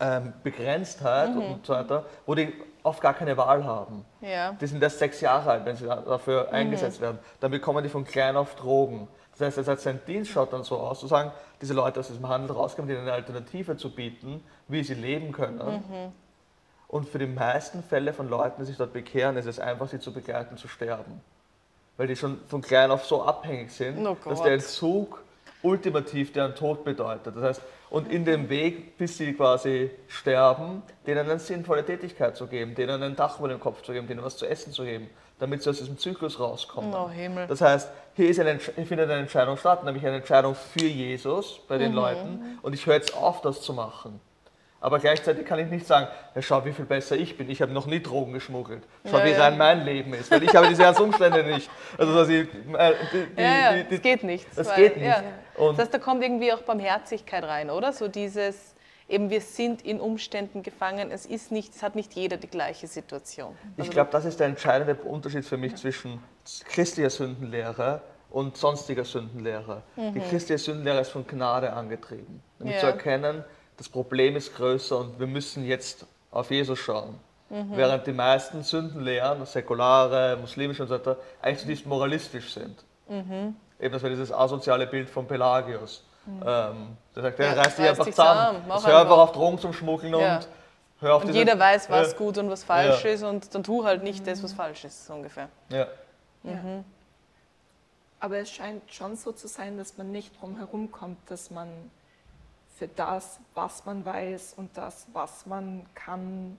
ähm, Begrenztheit Mhm. und so weiter, wo die oft gar keine Wahl haben. Ja. Die sind erst sechs Jahre alt, wenn sie da- Mhm. dafür eingesetzt werden. Dann bekommen die von klein auf Drogen. Das heißt, das heißt, sein Dienst schaut dann so aus, zu sagen, diese Leute aus diesem Handel rauskommen, denen eine Alternative zu bieten, wie sie leben können. Mhm. Und für die meisten Fälle von Leuten, die sich dort bekehren, ist es einfach, sie zu begleiten, zu sterben. Weil die schon von klein auf so abhängig sind, Oh dass der Entzug ultimativ deren Tod bedeutet. Das heißt, und in dem Weg, bis sie quasi sterben, denen eine sinnvolle Tätigkeit zu geben, denen ein Dach über dem Kopf zu geben, denen was zu essen zu geben, damit sie aus diesem Zyklus rauskommen. Oh Himmel. Das heißt, hier, ist eine, findet eine Entscheidung statt, nämlich eine Entscheidung für Jesus bei Mhm. den Leuten. Und ich höre jetzt auf, das zu machen. Aber gleichzeitig kann ich nicht sagen, ja, schau, wie viel besser ich bin. Ich habe noch nie Drogen geschmuggelt. Schau, Ja, wie ja. rein mein Leben ist. Weil ich habe diese ganzen Umstände nicht. Also, dass ich, äh, die, die, Ja, die, das geht nicht. das weil- geht nicht. Das heißt, da kommt irgendwie auch Barmherzigkeit rein, oder? So dieses, eben wir sind in Umständen gefangen, es ist nicht, es hat nicht jeder die gleiche Situation. Ich Also glaube, das ist der entscheidende Unterschied für mich zwischen christlicher Sündenlehre und sonstiger Sündenlehre. Die christliche Sündenlehre ist von Gnade angetrieben. Nämlich Ja. zu erkennen, das Problem ist größer und wir müssen jetzt auf Jesus schauen. Während die meisten Sündenlehren, säkulare, muslimische und so weiter, eigentlich zutiefst moralistisch sind. Eben, das war dieses asoziale Bild von Pelagius. Ähm, der sagt, ja, Ja, reiß dich einfach zusammen. zusammen, hör einfach. auf Drogen zum Schmuggeln Ja. und hör auf Und diese- jeder weiß, was Ja. gut und was falsch Ja. ist und dann tu halt nicht das, was falsch ist, so ungefähr. Ja. Ja. Aber es scheint schon so zu sein, dass man nicht drum herum kommt, dass man für das, was man weiß und das, was man kann,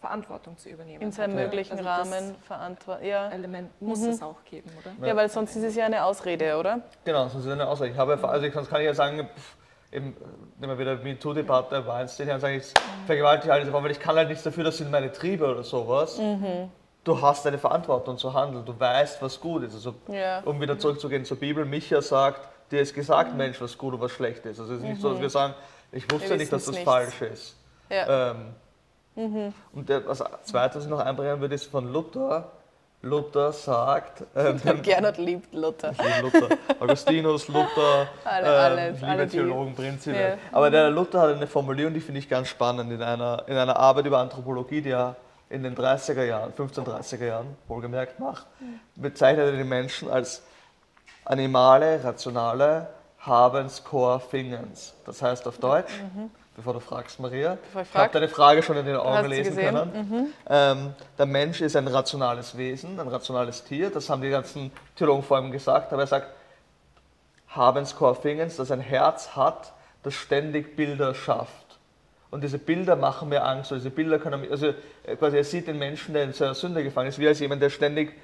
Verantwortung zu übernehmen. In seinem möglichen Also Rahmen verantworten. Ja. Element muss es auch geben, oder? ja, weil sonst ist es ja eine Ausrede, oder? Genau, das ist eine Aussage. Ich habe, also ich, sonst kann ich ja sagen, pff, eben, nehmen wir wieder MeToo-Debatte, Weinstein, dann sage ich, vergewaltige alle diese Frauen, weil ich kann halt nichts dafür, das sind meine Triebe oder sowas. du hast eine Verantwortung zu handeln, du weißt, was gut ist. Also, Ja. um wieder zurückzugehen zur Bibel, Micha sagt, dir ist gesagt, Mensch, was gut und was schlecht ist. Also es ist nicht so, dass wir sagen, ich wusste Wir nicht, dass das wissen's falsch ist. Ja. Ähm, Und der, was zweites, ich noch einbringen würde, ist von Luther. Luther sagt, ähm, Gernot liebt Luther. ich liebe Luther. Augustinus, Luther, Alle- ähm, alle- ich liebe alle die- Theologen prinzipiell. Ja. Aber der Luther hat eine Formulierung, die finde ich ganz spannend, in einer, in einer Arbeit über Anthropologie, die er in den 30er Jahren, 1530er Jahren, wohlgemerkt macht, bezeichnet er die Menschen als animale, rationale, habens, core, fingens. Das heißt auf Deutsch, bevor du fragst, Maria, Bevor ich ich habe frag. deine Frage schon in den Augen lesen können. Ähm, der Mensch ist ein rationales Wesen, ein rationales Tier. Das haben die ganzen Theologen vor ihm gesagt. Aber er sagt, habens core fingens, das ein Herz hat, das ständig Bilder schafft. Und diese Bilder machen mir Angst. Diese Bilder können, also äh, quasi er sieht den Menschen, der in seiner Sünde gefangen ist, wie als jemand, der ständig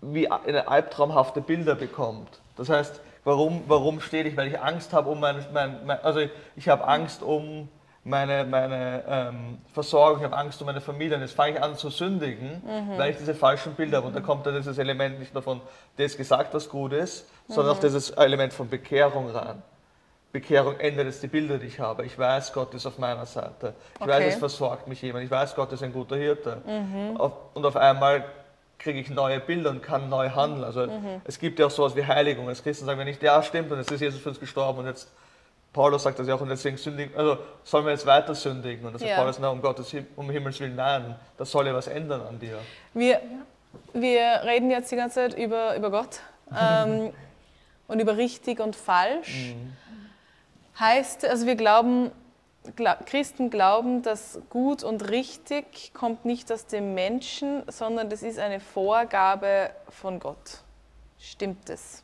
wie eine albtraumhafte Bilder bekommt. Das heißt, warum, warum stehe ich? Weil ich Angst habe um mein, mein, mein also ich habe Angst um meine, meine ähm, Versorgung, ich habe Angst um meine Familie. Und jetzt fange ich an zu sündigen, weil ich diese falschen Bilder habe. Und da kommt dann dieses Element nicht nur von, ist gesagt, was gut ist, sondern auch dieses Element von Bekehrung rein. Bekehrung ändert jetzt die Bilder, die ich habe. Ich weiß, Gott ist auf meiner Seite. Ich Okay. weiß, es versorgt mich jemand. Ich weiß, Gott ist ein guter Hirte. Auf, und auf einmal kriege ich neue Bilder und kann neu handeln. Also es gibt ja auch sowas wie Heiligung. Als Christen sagen wir nicht, ja stimmt, und jetzt ist Jesus für uns gestorben und jetzt, Paulus sagt das ja auch, und deswegen sündigen, also sollen wir jetzt weiter sündigen? Und das sagt Ja. Paulus, na, um Gottes, um Himmels Willen, nein, das soll ja was ändern an dir. Wir, wir reden jetzt die ganze Zeit über, über Gott ähm, und über richtig und falsch. Heißt, also wir glauben, gla Christen glauben, dass gut und richtig kommt nicht aus dem Menschen, sondern das ist eine Vorgabe von Gott. Stimmt es?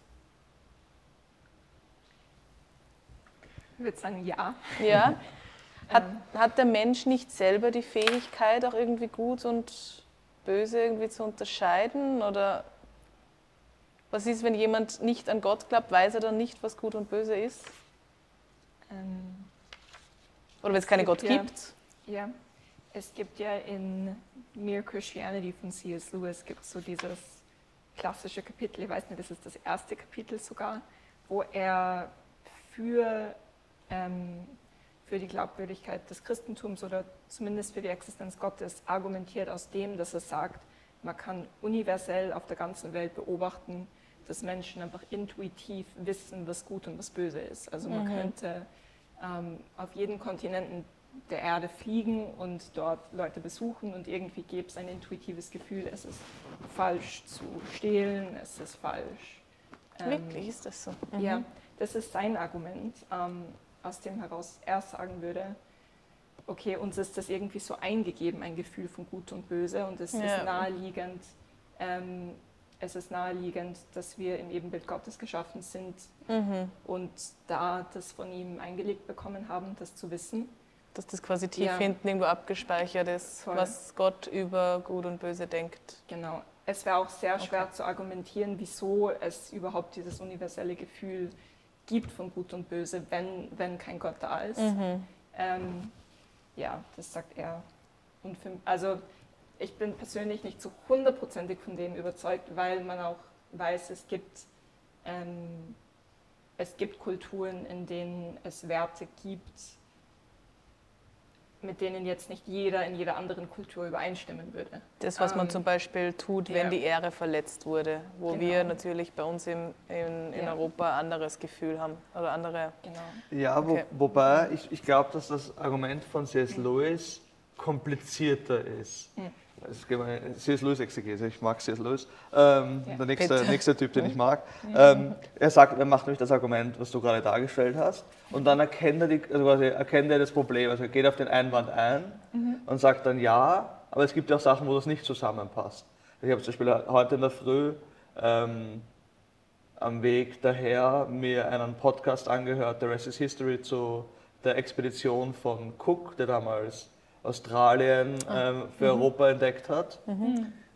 Ich würde sagen, ja. Ja? Hat, hat der Mensch nicht selber die Fähigkeit, auch irgendwie gut und böse irgendwie zu unterscheiden? Oder was ist, wenn jemand nicht an Gott glaubt, weiß er dann nicht, was gut und böse ist? Ähm, Oder wenn es keinen Gott gibt ja- gibt? Ja, es gibt ja in Mere Christianity von C.S. Lewis gibt so dieses klassische Kapitel, ich weiß nicht, das ist das erste Kapitel sogar, wo er für, ähm, für die Glaubwürdigkeit des Christentums oder zumindest für die Existenz Gottes argumentiert aus dem, dass er sagt, man kann universell auf der ganzen Welt beobachten, dass Menschen einfach intuitiv wissen, was gut und was böse ist. Also man könnte ähm, auf jeden Kontinenten der Erde fliegen und dort Leute besuchen und irgendwie gäbe es ein intuitives Gefühl, es ist falsch zu stehlen, es ist falsch. ähm, Wirklich, ist das so? Ja, das ist sein Argument, ähm, aus dem heraus er sagen würde, okay, uns ist das irgendwie so eingegeben, ein Gefühl von Gut und Böse und es Ja. ist naheliegend, ähm, es ist naheliegend, dass wir im Ebenbild Gottes geschaffen sind Mhm. und da das von ihm eingelegt bekommen haben, das zu wissen. Dass das quasi tief Ja. hinten irgendwo abgespeichert ist, Voll. was Gott über Gut und Böse denkt. Genau. Es wäre auch sehr schwer zu argumentieren, wieso es überhaupt dieses universelle Gefühl gibt von Gut und Böse, wenn, wenn kein Gott da ist. Ähm, ja, das sagt er. Und für, also ich bin persönlich nicht so hundertprozentig von dem überzeugt, weil man auch weiß, es gibt, ähm, es gibt Kulturen, in denen es Werte gibt, mit denen jetzt nicht jeder in jeder anderen Kultur übereinstimmen würde. Das, was man Ähm, zum Beispiel tut, wenn ja. die Ehre verletzt wurde, wo Genau. wir natürlich bei uns im, in, in Ja. Europa ein anderes Gefühl haben oder andere. Genau. Ja, wo, Okay. wobei ich, ich glaube, dass das Argument von C.S. Lewis komplizierter ist. Es gibt eine C.S. Lewis-Exegese, ich mag C.S. Lewis. Ähm, Ja. der nächste, nächste Typ, den ich mag. Ähm, er sagt, er macht nämlich das Argument, was du gerade dargestellt hast, und dann erkennt er, die, also erkennt er das Problem, also er geht auf den Einwand ein und sagt dann ja, aber es gibt ja auch Sachen, wo das nicht zusammenpasst. Ich habe zum Beispiel heute in der Früh ähm, am Weg daher mir einen Podcast angehört, The Rest is History, zu der Expedition von Cook, der damals Australien ähm, für Europa entdeckt hat.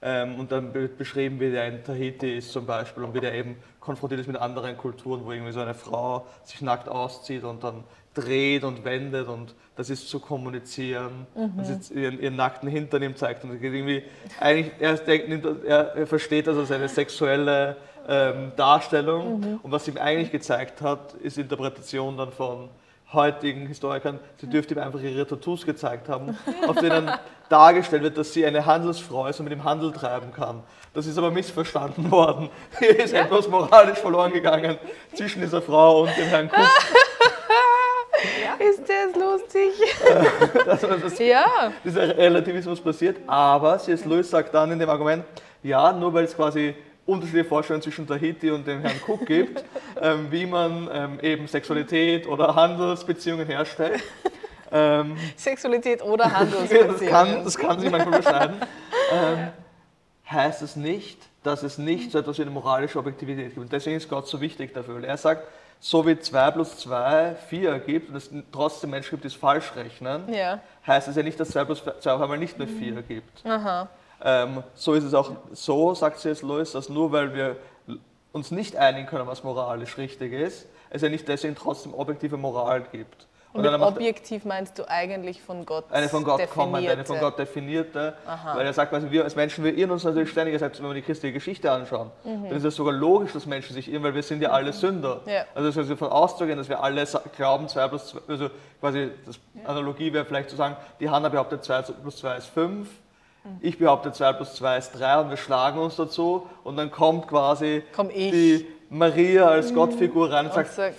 Ähm, und dann wird beschrieben, wie der in Tahiti ist zum Beispiel und wie der eben konfrontiert ist mit anderen Kulturen, wo irgendwie so eine Frau sich nackt auszieht und dann dreht und wendet und das ist zu kommunizieren und sie ihren, ihren nackten Hintern ihm zeigt und irgendwie eigentlich er, denkt, er, er versteht das als eine sexuelle ähm, Darstellung und was ihm eigentlich gezeigt hat, ist Interpretation dann von heutigen Historikern, sie dürfte ihm einfach ihre Tattoos gezeigt haben, auf denen dargestellt wird, dass sie eine Handelsfrau ist und mit ihm Handel treiben kann. Das ist aber missverstanden worden. Hier ist etwas moralisch verloren gegangen zwischen dieser Frau und dem Herrn Cook. Ist das lustig? Das, das, Ja. dieser Relativismus passiert, aber C.S. Lewis sagt dann in dem Argument, ja, nur weil es quasi unterschiedliche Vorstellungen zwischen Tahiti und dem Herrn Cook gibt, ähm, wie man ähm, eben Sexualität oder Handelsbeziehungen herstellt. Ähm, Sexualität oder das, Handelsbeziehungen. kann, das kann sich manchmal überschneiden. Ähm, heißt es nicht, dass es nicht so etwas wie eine moralische Objektivität gibt. Und deswegen ist Gott so wichtig dafür. Er sagt, so wie 2 plus 2 4 ergibt und es trotzdem Menschen gibt, die es falsch rechnen, Ja. heißt es ja nicht, dass 2 plus 2 auf einmal nicht mehr 4 ergibt. Aha. Ähm, so ist es auch so, sagt C.S. Lewis, dass nur weil wir uns nicht einigen können, was moralisch richtig ist, es ja nicht deswegen trotzdem objektive Moral gibt. Und mit objektiv meinst du eigentlich von Gott eine von Gott kommende, eine von. Gott definierte, Aha. weil er sagt, also wir als Menschen, wir irren uns natürlich ständig, selbst wenn wir die christliche Geschichte anschauen, Mhm. dann ist es sogar logisch, dass Menschen sich irren, weil wir sind ja alle Sünder. Ja. Also es ist davon auszugehen, dass wir alle glauben, 2 plus 2, also quasi, das Analogie wäre vielleicht zu sagen, die Hanna behauptet 2 plus 2 ist 5, Mhm. Ich behaupte 2 plus 2 ist 3 und wir schlagen uns dazu und dann kommt quasi Komm ich. die Maria als Gottfigur rein und Und sagt, sagt,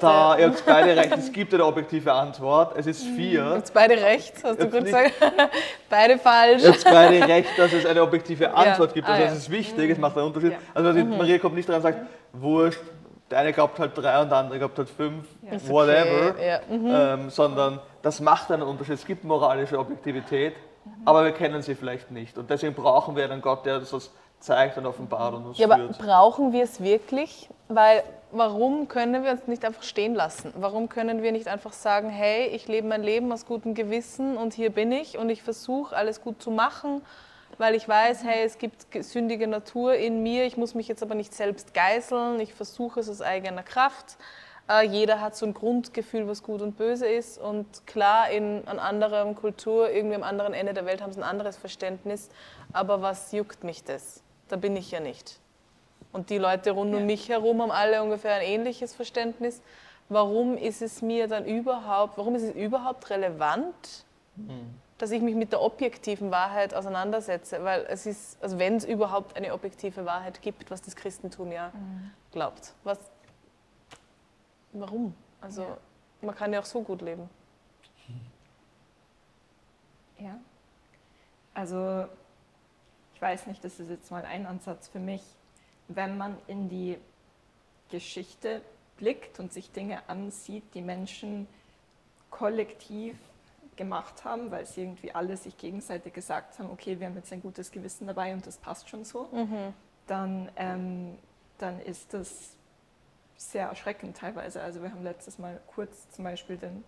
tada, ihr habt beide recht, es gibt eine objektive Antwort, es ist 4. Jetzt beide recht, hast du Jetzt gut gesagt. beide falsch. Ihr habt beide recht, dass es eine objektive Antwort gibt. Ah, Also ja. das ist wichtig, es macht einen Unterschied. Ja. Also die Maria kommt nicht dran und sagt, wurscht, der eine glaubt halt drei und der andere glaubt halt fünf, Ist whatever. Okay. Ja. mhm. Ähm, sondern das macht einen Unterschied. Es gibt moralische Objektivität, aber wir kennen sie vielleicht nicht. Und deswegen brauchen wir einen Gott, der uns das zeigt und offenbart und uns Ja, aber brauchen wir es wirklich? Weil warum können wir uns nicht einfach stehen lassen? Warum können wir nicht einfach sagen, hey, ich lebe mein Leben aus gutem Gewissen und hier bin ich und ich versuche alles gut zu machen, weil ich weiß, hey, es gibt ge- sündige Natur in mir, ich muss mich jetzt aber nicht selbst geißeln, ich versuche es aus eigener Kraft. Äh, jeder hat so ein Grundgefühl, was gut und böse ist und klar, in einer anderen Kultur, irgendwie am anderen Ende der Welt haben sie ein anderes Verständnis, aber was juckt mich das? Da bin ich ja nicht. Und die Leute rund um mich herum haben alle ungefähr ein ähnliches Verständnis. Warum ist es mir dann überhaupt, warum ist es überhaupt relevant, dass ich mich mit der objektiven Wahrheit auseinandersetze? Weil es ist, also wenn es überhaupt eine objektive Wahrheit gibt, was das Christentum ja glaubt. Was, warum? Also Ja. man kann ja auch so gut leben. Ja. Also, ich weiß nicht, das ist jetzt mal ein Ansatz für mich. Wenn man in die Geschichte blickt und sich Dinge ansieht, die Menschen kollektiv gemacht haben, weil sie irgendwie alle sich gegenseitig gesagt haben, okay, wir haben jetzt ein gutes Gewissen dabei und das passt schon so, dann, ähm, dann ist das sehr erschreckend teilweise. Also wir haben letztes Mal kurz zum Beispiel den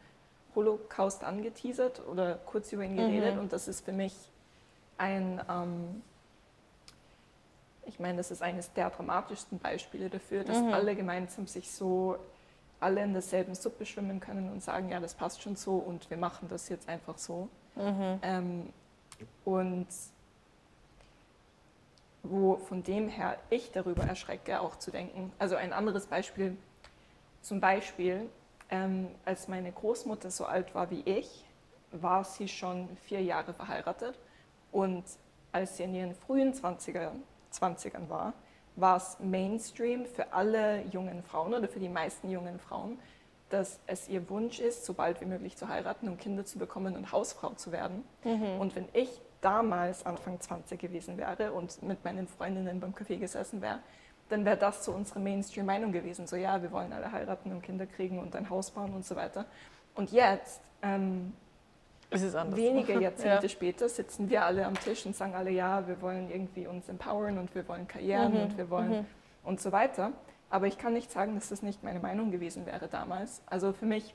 Holocaust angeteasert oder kurz über ihn geredet und das ist für mich ein, ähm, ich meine, das ist eines der dramatischsten Beispiele dafür, dass alle gemeinsam sich so alle in derselben Suppe schwimmen können und sagen, ja, das passt schon so und wir machen das jetzt einfach so. Ähm, und wo von dem her ich darüber erschrecke, auch zu denken. Also ein anderes Beispiel, zum Beispiel, ähm, als meine Großmutter so alt war wie ich, war sie schon vier Jahre verheiratet und als sie in ihren frühen 20er, 20ern war, war es Mainstream für alle jungen Frauen oder für die meisten jungen Frauen, dass es ihr Wunsch ist, so bald wie möglich zu heiraten und Kinder zu bekommen und Hausfrau zu werden. Und wenn ich damals Anfang 20 gewesen wäre und mit meinen Freundinnen beim Café gesessen wäre, dann wäre das so unsere Mainstream-Meinung gewesen. So, ja, wir wollen alle heiraten und Kinder kriegen und ein Haus bauen und so weiter. Und jetzt, ähm, Es ist anders. wenige Jahrzehnte Ja. später, sitzen wir alle am Tisch und sagen alle, ja, wir wollen irgendwie uns empowern und wir wollen Karrieren Mhm, und wir wollen und so weiter. Aber ich kann nicht sagen, dass das nicht meine Meinung gewesen wäre damals. Also für mich,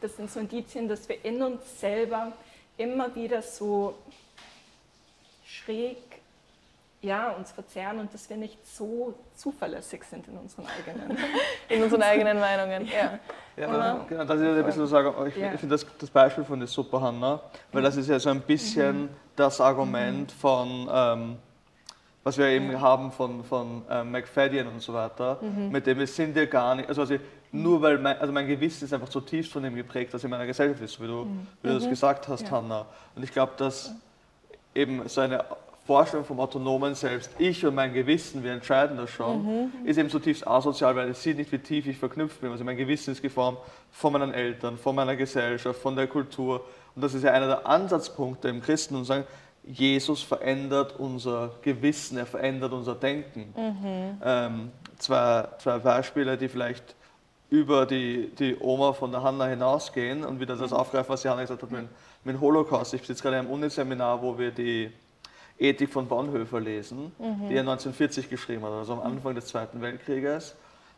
das sind so Indizien, dass wir in uns selber immer wieder so schräg ja, uns verzehren und dass wir nicht so zuverlässig sind in unseren eigenen. in unseren eigenen Meinungen. Ja. Ja, genau. genau, das ist ein bisschen so sagen, ich, ja. ich finde das, das Beispiel von der super, Hanna, weil das ist ja so ein bisschen mhm. das Argument mhm. von, ähm, was wir eben ja. haben von, von ähm, McFadden und so weiter, mhm. mit dem wir sind ja gar nicht, also, also nur weil mein, also mein Gewissen ist einfach so tief von dem geprägt, dass in meiner Gesellschaft ist, wie du, mhm. wie du das mhm. gesagt hast, Hanna. Und ich glaube, dass eben so eine Vorstellung vom autonomen Selbst, ich und mein Gewissen, wir entscheiden das schon, mhm. ist eben zutiefst asozial, weil es sieht nicht, wie tief ich verknüpft bin. Also mein Gewissen ist geformt von meinen Eltern, von meiner Gesellschaft, von der Kultur. Und das ist ja einer der Ansatzpunkte im Christen und sagen, Jesus verändert unser Gewissen, er verändert unser Denken. Mhm. Ähm, zwei, zwei Beispiele, die vielleicht über die, die Oma von der Hanna hinausgehen und wieder das mhm. aufgreifen, was die Hanna gesagt hat mit, mit dem Holocaust. Ich sitze gerade einem Uniseminar, wo wir die Ethik von Bonhoeffer lesen, mhm. die er 1940 geschrieben hat, also am Anfang des Zweiten Weltkrieges.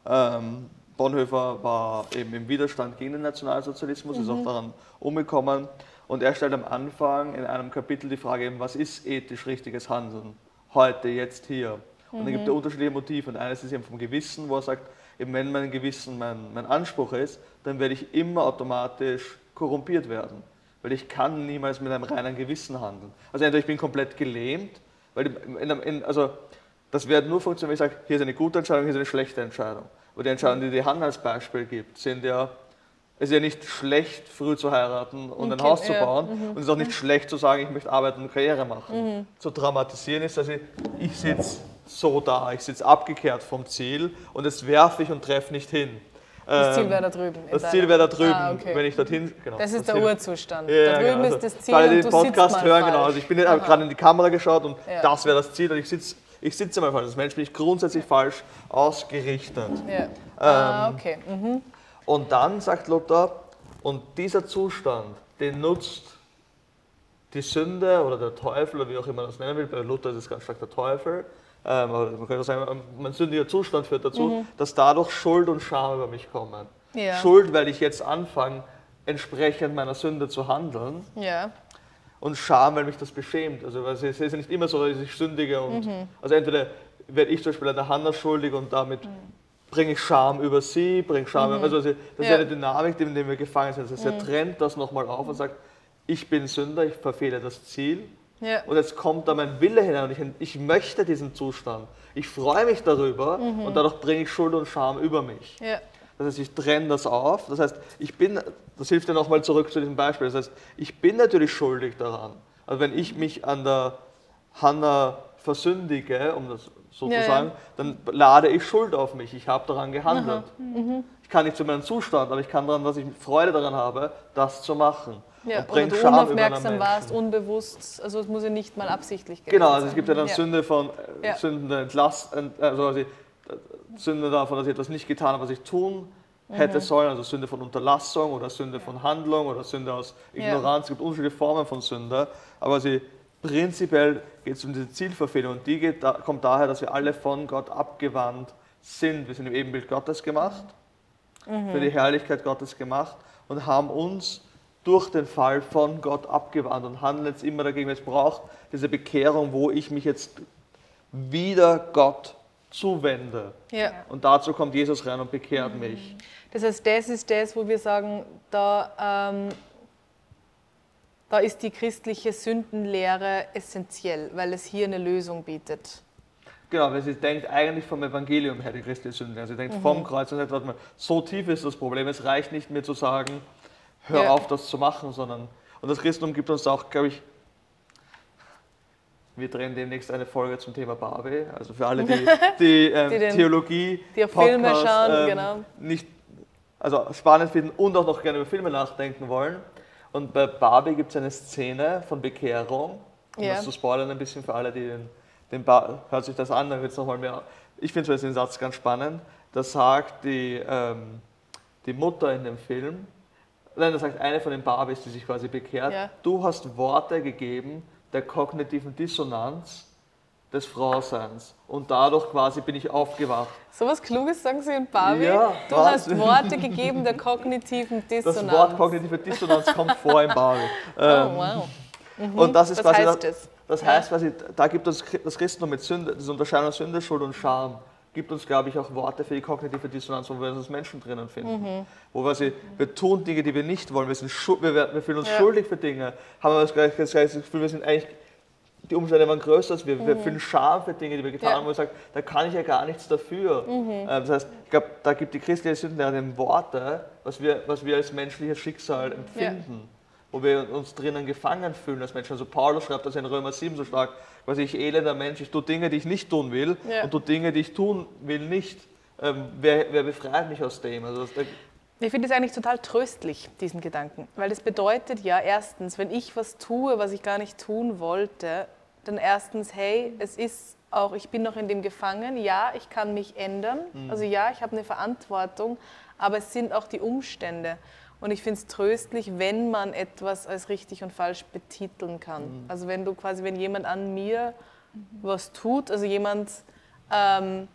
Ähm, Bonhoeffer war eben im Widerstand gegen den Nationalsozialismus, mhm. ist auch mhm. daran umgekommen. Und er stellt am Anfang in einem Kapitel die Frage, eben, was ist ethisch richtiges Handeln? Heute, jetzt, hier. Und dann gibt er mhm. unterschiedliche Motive. Und eines ist eben vom Gewissen, wo er sagt, eben wenn mein Gewissen mein, mein Anspruch ist, dann werde ich immer automatisch korrumpiert werden weil ich kann niemals mit einem reinen Gewissen handeln. Also entweder ich bin komplett gelähmt, weil in, in, also das wird nur funktionieren, wenn ich sage, hier ist eine gute Entscheidung, hier ist eine schlechte Entscheidung. Und die Entscheidungen, die die Hanna als Beispiel gibt, sind ja, es ist ja nicht schlecht, früh zu heiraten und ein, ein Haus zu bauen. Ja. Mhm. Und es ist auch nicht mhm. schlecht zu sagen, ich möchte arbeiten und Karriere machen. Mhm. Zu dramatisieren ist, dass ich, ich sitze so da, ich sitze abgekehrt vom Ziel und jetzt werfe ich und treffe nicht hin. Das Ziel wäre da drüben. Das Ziel wäre da drüben, ah, okay. wenn ich dorthin. Genau, das ist das der Urzustand. Ja, da drüben genau. ist das Ziel. Weil die den Podcast hören, genau. Also ich bin gerade in die Kamera geschaut und ja. das wäre das Ziel und ich sitze ich sitze mal falsch. Als Mensch bin ich grundsätzlich falsch ausgerichtet. Ja. Ähm, ah, okay. Mhm. Und dann sagt Luther, und dieser Zustand, den nutzt die Sünde oder der Teufel oder wie auch immer man das nennen will, bei Luther ist es ganz stark der Teufel, ähm, man könnte sagen, mein sündiger Zustand führt dazu, mhm. dass dadurch Schuld und Scham über mich kommen. Ja. Schuld, weil ich jetzt anfange, entsprechend meiner Sünde zu handeln. Ja. Und Scham, weil mich das beschämt. Also es ist ja nicht immer so, dass ich sündige und mhm. also entweder werde ich zum Beispiel an der Hanna schuldig und damit mhm. bringe ich Scham über sie, bringe Scham, mhm. also, also das ja. ist eine Dynamik, in der wir gefangen sind. Heißt, er mhm. trennt das nochmal auf und sagt, ich bin Sünder, ich verfehle das Ziel ja. Und jetzt kommt da mein Wille hinein und ich, ich möchte diesen Zustand. Ich freue mich darüber mhm. und dadurch bringe ich Schuld und Scham über mich. Ja. Das heißt, ich trenne das auf. Das heißt, ich bin, das hilft dir nochmal zurück zu diesem Beispiel. Das heißt, ich bin natürlich schuldig daran. Also wenn ich mich an der Hanna versündige, um das so ja, zu sagen, ja. dann lade ich Schuld auf mich. Ich habe daran gehandelt. Mhm. Ich kann nicht zu meinem Zustand, aber ich kann daran, dass ich Freude daran habe, das zu machen. Ja, oder du Scham unaufmerksam warst, unbewusst, also es muss ja nicht mal absichtlich gehen. Genau, also es gibt ja dann ja. Sünde von äh, ja. Sünden der Entlast, also, also Sünde davon, dass ich etwas nicht getan habe, was ich tun hätte mhm. sollen, also Sünde von Unterlassung oder Sünde von Handlung oder Sünde aus Ignoranz. Es gibt unterschiedliche Formen von Sünde, aber sie prinzipiell geht es um diese Zielverfehlung und die geht, kommt daher, dass wir alle von Gott abgewandt sind. Wir sind im Ebenbild Gottes gemacht, mhm. für die Herrlichkeit Gottes gemacht und haben uns durch den Fall von Gott abgewandt und handeln jetzt immer dagegen. Es braucht diese Bekehrung, wo ich mich jetzt wieder Gott zuwende. Ja. Und dazu kommt Jesus rein und bekehrt mhm. mich. Das heißt, das ist das, wo wir sagen, da, ähm, da ist die christliche Sündenlehre essentiell, weil es hier eine Lösung bietet. Genau, weil sie denkt eigentlich vom Evangelium her, die christliche Sündenlehre. Sie denkt mhm. vom Kreuz und sagt, so tief ist das Problem. Es reicht nicht mehr zu sagen, hör ja. auf, das zu machen, sondern, und das Christentum gibt uns auch, glaube ich, wir drehen demnächst eine Folge zum Thema Barbie, also für alle, die, die, ähm, die den, Theologie, die auf Filme schauen, ähm, genau. nicht, also spannend finden und auch noch gerne über Filme nachdenken wollen. Und bei Barbie gibt es eine Szene von Bekehrung, um ja. das zu spoilern ein bisschen für alle, die den, den ba hört sich das an, dann wird es nochmal mehr. Ich finde den Satz ganz spannend. Da sagt die, ähm, die Mutter in dem Film, Nein, da sagt eine von den Barbies, die sich quasi bekehrt, ja. du hast Worte gegeben der kognitiven Dissonanz des Frauseins. Und dadurch quasi bin ich aufgewacht. So was Kluges sagen Sie in Barbie? Ja, du was? hast Worte gegeben der kognitiven Dissonanz. Das Wort kognitive Dissonanz kommt vor in Barbie. oh, ähm, wow. Mhm. Und das ist was quasi heißt das? Das heißt, quasi, da gibt uns das Christentum mit Sünde, diese Unterscheidung Sünde, Schuld und Scham, gibt uns, glaube ich, auch Worte für die kognitive Dissonanz, wo wir uns als Menschen drinnen finden. Mhm. Wo quasi, wir tun Dinge, die wir nicht wollen, wir, sind wir, wir fühlen uns ja. schuldig für Dinge, haben wir das, das Gefühl, wir sind eigentlich die Umstände waren größer als wir. Mhm. Wir fühlen Scham für Dinge, die wir getan ja. haben, wo wir sagen, da kann ich ja gar nichts dafür. Mhm. Ähm, das heißt, ich glaube, da gibt die christliche Sündenlehrerin Worte, was wir, was wir als menschliches Schicksal empfinden. Ja. Wo wir uns drinnen gefangen fühlen als Menschen. Also Paulus schreibt das in Römer 7 so stark, was ich elender Mensch, ich tue Dinge, die ich nicht tun will ja. und tue Dinge, die ich tun will, nicht. Ähm, wer, wer, befreit mich aus dem? Also das, ich finde es eigentlich total tröstlich, diesen Gedanken, weil es bedeutet ja erstens, wenn ich was tue, was ich gar nicht tun wollte, dann erstens, hey, es ist auch, ich bin noch in dem gefangen, ja, ich kann mich ändern, mhm. also ja, ich habe eine Verantwortung, aber es sind auch die Umstände. Und ich finde es tröstlich, wenn man etwas als richtig und falsch betiteln kann. Mhm. Also wenn du quasi, wenn jemand an mir mhm. was tut, also jemand, ähm,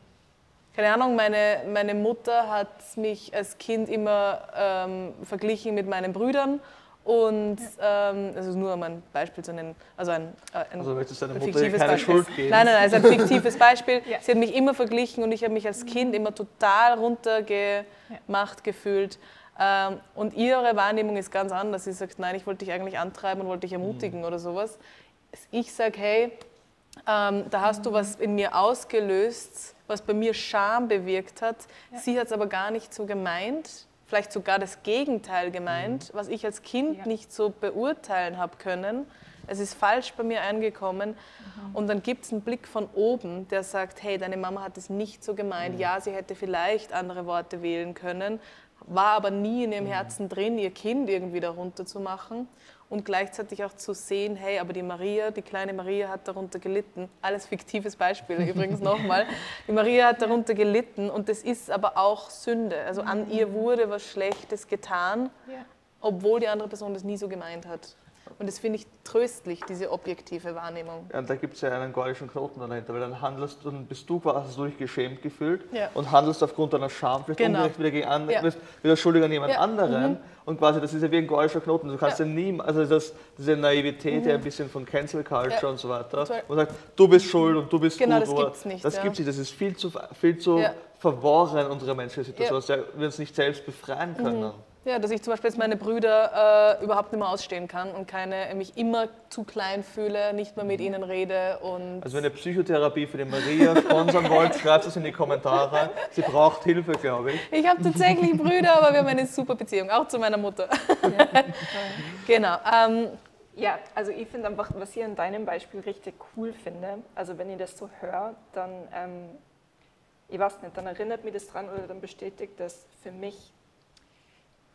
keine Ahnung, meine, meine Mutter hat mich als Kind immer ähm, verglichen mit meinen Brüdern und ähm, also nur um ein Beispiel zu nennen, also ein, äh, ein also möchtest deine Mutter fiktives keine Beispiel. Schuld geben? Nein, nein, also ein fiktives Beispiel. ja. Sie hat mich immer verglichen und ich habe mich als Kind immer total runtergemacht ja. gefühlt. Ähm, und ihre Wahrnehmung ist ganz anders. Sie sagt, nein, ich wollte dich eigentlich antreiben und wollte dich ermutigen mhm. oder sowas. Ich sage, hey, ähm, da hast mhm. du was in mir ausgelöst, was bei mir Scham bewirkt hat. Ja. Sie hat es aber gar nicht so gemeint, vielleicht sogar das Gegenteil gemeint, mhm. was ich als Kind ja. nicht so beurteilen habe können. Es ist falsch bei mir angekommen. Mhm. Und dann gibt es einen Blick von oben, der sagt, hey, deine Mama hat es nicht so gemeint. Mhm. Ja, sie hätte vielleicht andere Worte wählen können, war aber nie in ihrem mhm. Herzen drin, ihr Kind irgendwie darunter zu machen und gleichzeitig auch zu sehen, hey, aber die Maria, die kleine Maria hat darunter gelitten. Alles fiktives Beispiel übrigens nochmal. Die Maria hat darunter gelitten und das ist aber auch Sünde. Also an ihr wurde was Schlechtes getan, obwohl die andere Person das nie so gemeint hat. Und das finde ich tröstlich, diese objektive Wahrnehmung. Ja, und da gibt es ja einen gordischen Knoten dahinter, weil dann handelst du, dann bist du quasi hast du dich geschämt gefühlt ja. und handelst aufgrund deiner Scham vielleicht genau. ungerecht wieder gegen andere, ja. bist wieder schuldig an jemand ja. anderen. Mhm. Und quasi, das ist ja wie ein gordischer Knoten. Du kannst ja, nie, also das, diese Naivität, mhm. ja ein bisschen von Cancel Culture und so weiter, und sagt, du bist schuld und du bist genau, gut. Das gibt es nicht. Das gibt es nicht, das ist viel zu, viel zu verworren, unsere menschliche Situation, dass wir uns nicht selbst befreien können. Mhm. Ja, dass ich zum Beispiel jetzt meine Brüder äh, überhaupt nicht mehr ausstehen kann und keine, mich immer zu klein fühle, nicht mehr mit mhm. ihnen rede. Und also wenn ihr Psychotherapie für die Maria sponsern wollt, schreibt es in die Kommentare. Sie braucht Hilfe, glaube ich. Ich habe tatsächlich Brüder, aber wir haben eine super Beziehung, auch zu meiner Mutter. Ja. genau. Ähm, ja, also ich finde einfach, was ich an deinem Beispiel richtig cool finde, also wenn ich das so höre, dann, ähm, ich weiß nicht, dann erinnert mich das dran oder dann bestätigt das für mich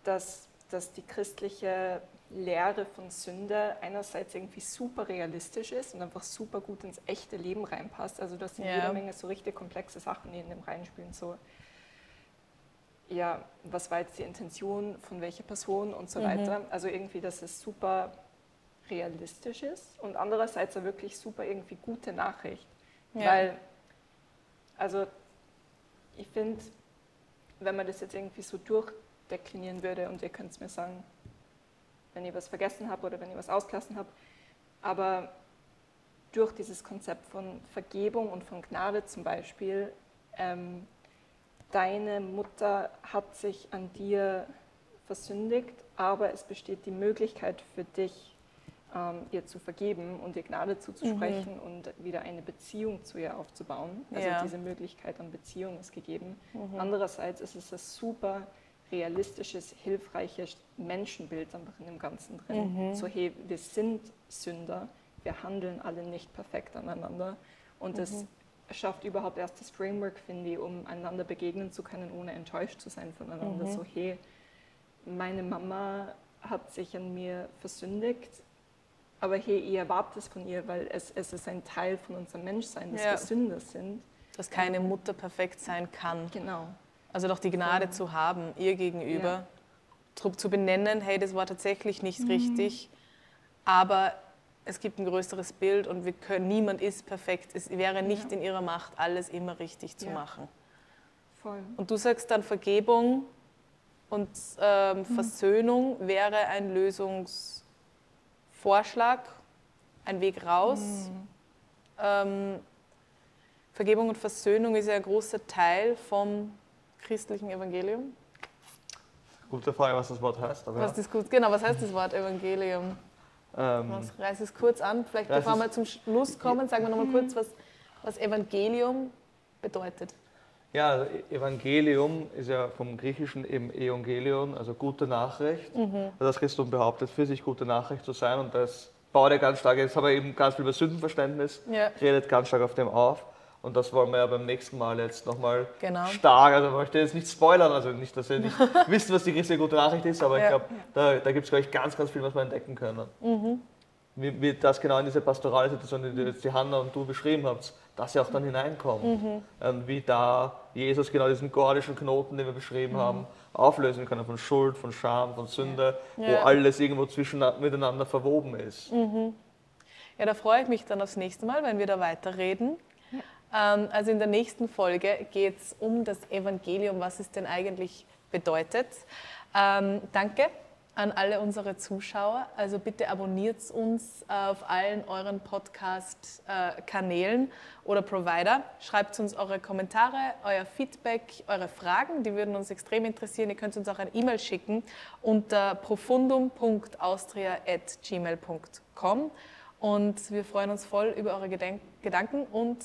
dass, dass die christliche Lehre von Sünde einerseits irgendwie super realistisch ist und einfach super gut ins echte Leben reinpasst. Also das sind ja. jede Menge so richtig komplexe Sachen, die in dem reinspielen. So, ja, was war jetzt die Intention von welcher Person und so mhm. weiter. Also irgendwie, dass es super realistisch ist und andererseits auch wirklich super irgendwie gute Nachricht. Ja. Weil, also ich finde, wenn man das jetzt irgendwie so durch deklinieren würde und ihr könnt es mir sagen, wenn ich was vergessen habe oder wenn ich was ausgelassen habe. Aber durch dieses Konzept von Vergebung und von Gnade zum Beispiel, ähm, deine Mutter hat sich an dir versündigt, aber es besteht die Möglichkeit für dich, ähm, ihr zu vergeben und ihr Gnade zuzusprechen mhm. und wieder eine Beziehung zu ihr aufzubauen. Also ja. diese Möglichkeit an Beziehung ist gegeben. Mhm. Andererseits ist es das super realistisches, hilfreiches Menschenbild einfach in dem Ganzen drin. Mhm. So, hey, wir sind Sünder, wir handeln alle nicht perfekt aneinander und mhm. schafft überhaupt erst das Framework, finde ich, um einander begegnen zu können, ohne enttäuscht zu sein voneinander. Mhm. So, hey, meine Mama hat sich an mir versündigt, aber hey, ihr erwartet es von ihr, weil es, es ist ein Teil von unserem Menschsein, dass ja. wir Sünder sind. Dass keine Mutter perfekt sein kann. Genau. Also doch die Gnade ja. zu haben, ihr gegenüber, ja. zu benennen, hey, das war tatsächlich nicht mhm. richtig, aber es gibt ein größeres Bild und wir können, niemand ist perfekt. Es wäre nicht ja. in ihrer Macht, alles immer richtig zu machen. Voll. Und du sagst dann, Vergebung und ähm, mhm. Versöhnung wäre ein Lösungsvorschlag, ein Weg raus. Ähm, Vergebung und Versöhnung ist ja ein großer Teil vom christlichen Evangelium. Gute Frage, was das Wort heißt. Aber Was das gut, genau, was heißt das Wort Evangelium? ja. ähm, Was, reiß es kurz an. Vielleicht bevor wir zum Schluss kommen, sagen wir nochmal kurz, was, was Evangelium bedeutet. ja, also Evangelium ist ja vom Griechischen eben Evangelion, also gute Nachricht. Also das Christum behauptet für sich gute Nachricht zu sein und das baut er ganz stark, jetzt haben wir eben ganz viel über Sündenverständnis, Ja. redet ganz stark auf dem auf. Und das wollen wir ja beim nächsten Mal jetzt nochmal Genau. stark, also ich möchte jetzt nicht spoilern, also nicht, dass ihr nicht wisst, was die christliche gute Nachricht ist, aber ich Ja. glaube, da, da gibt es, glaube ich, ganz, ganz viel, was wir entdecken können. Mhm. Wie, wie das genau in diese pastorale Situation, die jetzt die Hanna und du beschrieben habt, dass sie auch dann hineinkommt. Mhm. Und wie da Jesus genau diesen gordischen Knoten, den wir beschrieben Mhm. haben, auflösen kann von Schuld, von Scham, von Sünde, Ja. wo alles irgendwo zwischen, miteinander verwoben ist. Ja, da freue ich mich dann aufs nächste Mal, wenn wir da weiterreden. Ähm, also in der nächsten Folge geht es um das Evangelium, was es denn eigentlich bedeutet. Ähm, danke an alle unsere Zuschauer. Also bitte abonniert uns äh, auf allen euren Podcast-Kanälen oder Provider. Schreibt uns eure Kommentare, euer Feedback, eure Fragen, die würden uns extrem interessieren. Ihr könnt uns auch eine E-Mail schicken unter profundum.austria.gmail.com. Und wir freuen uns voll über eure Gedenk Gedanken und